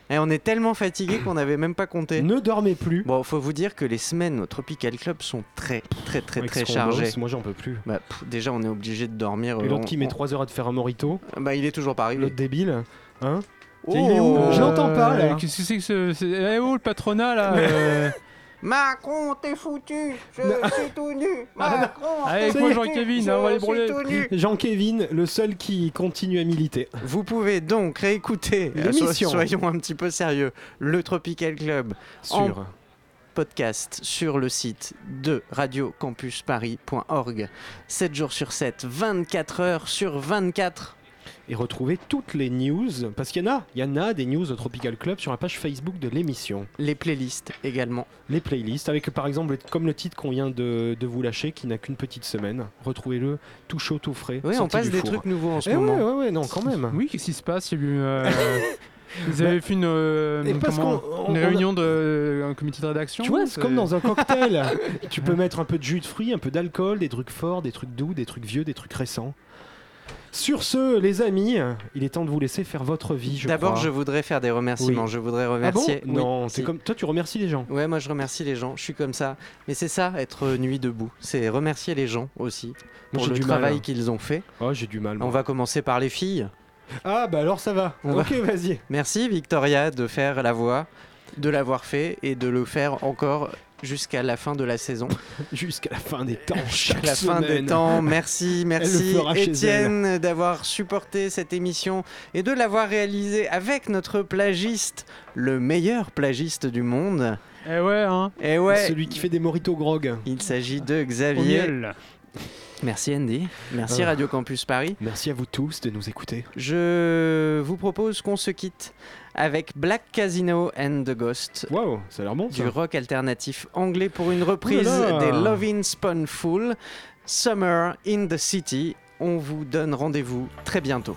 [SPEAKER 1] Et on est tellement fatigué qu'on n'avait même pas compté.
[SPEAKER 3] ne dormez plus.
[SPEAKER 1] Bon, faut vous dire que les semaines au Tropical Club sont très, très, très,
[SPEAKER 3] Avec
[SPEAKER 1] très chargées.
[SPEAKER 3] Moi, j'en peux plus.
[SPEAKER 1] Bah, pff, déjà, on est obligé de dormir.
[SPEAKER 3] Et
[SPEAKER 1] euh,
[SPEAKER 3] l'autre
[SPEAKER 1] on-
[SPEAKER 3] qui met
[SPEAKER 1] on-
[SPEAKER 3] 3 heures à te faire un morito.
[SPEAKER 1] Bah, il est toujours pas arrivé.
[SPEAKER 3] L'autre débile. Hein
[SPEAKER 1] Oh
[SPEAKER 3] il est où Je l'entends pas, là.
[SPEAKER 4] Qu'est-ce que c'est que ce. c'est- Eh oh, le patronat là euh,
[SPEAKER 1] Macron, t'es foutu Je suis tout nu Macron,
[SPEAKER 4] Avec
[SPEAKER 1] t'es
[SPEAKER 4] moi,
[SPEAKER 1] foutu,
[SPEAKER 4] Jean-Kévin,
[SPEAKER 1] je
[SPEAKER 4] hein, on va les
[SPEAKER 1] suis
[SPEAKER 4] brûler.
[SPEAKER 1] tout nu.
[SPEAKER 3] Jean-Kévin, le seul qui continue à militer.
[SPEAKER 1] Vous pouvez donc réécouter, euh,
[SPEAKER 3] L'émission.
[SPEAKER 1] so- soyons un petit peu sérieux, le Tropical Club En-
[SPEAKER 3] Sur.
[SPEAKER 1] podcast sur le site de radiocampusparis.org. 7 jours sur 7, 24 heures sur 24.
[SPEAKER 3] Et retrouver toutes les news, parce qu'il y en a, il y en a des news au Tropical Club sur la page Facebook de l'émission.
[SPEAKER 1] Les playlists également.
[SPEAKER 3] Les playlists, avec par exemple, comme le titre qu'on vient de, de vous lâcher, qui n'a qu'une petite semaine. Retrouvez-le tout chaud, tout frais.
[SPEAKER 1] Oui, on passe des
[SPEAKER 3] four.
[SPEAKER 1] trucs nouveaux en ce
[SPEAKER 3] Eh
[SPEAKER 1] moment.
[SPEAKER 3] Ouais, ouais, ouais, non, quand même.
[SPEAKER 4] Oui, qu'est-ce qui se passe? Il y a eu, euh, Vous avez fait une, euh, comment-
[SPEAKER 3] on-
[SPEAKER 4] une réunion de un comité de rédaction
[SPEAKER 3] Tu vois, c'est
[SPEAKER 4] c'est-
[SPEAKER 3] comme dans un cocktail. tu peux mettre un peu de jus de fruits, un peu d'alcool, des trucs forts, des trucs doux, des trucs vieux, des trucs récents. Sur ce, les amis, il est temps de vous laisser faire votre vie.
[SPEAKER 1] D'abord, je voudrais faire des remerciements.
[SPEAKER 3] Oui.
[SPEAKER 1] Je voudrais
[SPEAKER 3] Ah bon?
[SPEAKER 1] Remercier. Oui,
[SPEAKER 3] Non,
[SPEAKER 1] si.
[SPEAKER 3] c'est comme toi, tu remercies les gens.
[SPEAKER 1] Ouais, moi je remercie les gens. Je suis comme ça. Mais c'est ça, être nuit debout. C'est remercier les gens aussi pour le
[SPEAKER 3] du
[SPEAKER 1] travail
[SPEAKER 3] hein.
[SPEAKER 1] qu'ils ont fait.
[SPEAKER 3] Oh, j'ai du mal. moi.
[SPEAKER 1] On va commencer par les filles.
[SPEAKER 3] Ah, bah alors ça va.
[SPEAKER 1] On
[SPEAKER 3] ok, vas-y.
[SPEAKER 1] Merci Victoria de faire la voix, de l'avoir fait et de le faire encore jusqu'à la fin de la saison.
[SPEAKER 3] Jusqu'à la fin des temps.
[SPEAKER 1] Jusqu'à
[SPEAKER 3] chaque
[SPEAKER 1] la fin des
[SPEAKER 3] semaine.
[SPEAKER 1] temps. Merci, merci Étienne d'avoir supporté cette émission et de l'avoir réalisée avec notre plagiste, le meilleur plagiste du monde.
[SPEAKER 4] Eh ouais, hein.
[SPEAKER 1] Et ouais,
[SPEAKER 3] Celui qui fait des moritos grog.
[SPEAKER 1] il s'agit de Xavier. Merci Andy. Merci
[SPEAKER 3] Ah.
[SPEAKER 1] Radio Campus Paris.
[SPEAKER 3] Merci à vous tous de nous écouter.
[SPEAKER 1] Je vous propose qu'on se quitte avec Black Casino and the Ghost.
[SPEAKER 3] Waouh, ça a l'air bon ça.
[SPEAKER 1] du rock alternatif anglais pour une reprise
[SPEAKER 3] là.
[SPEAKER 1] des Lovin' Spoonful, Summer in the City. On vous donne rendez-vous très bientôt.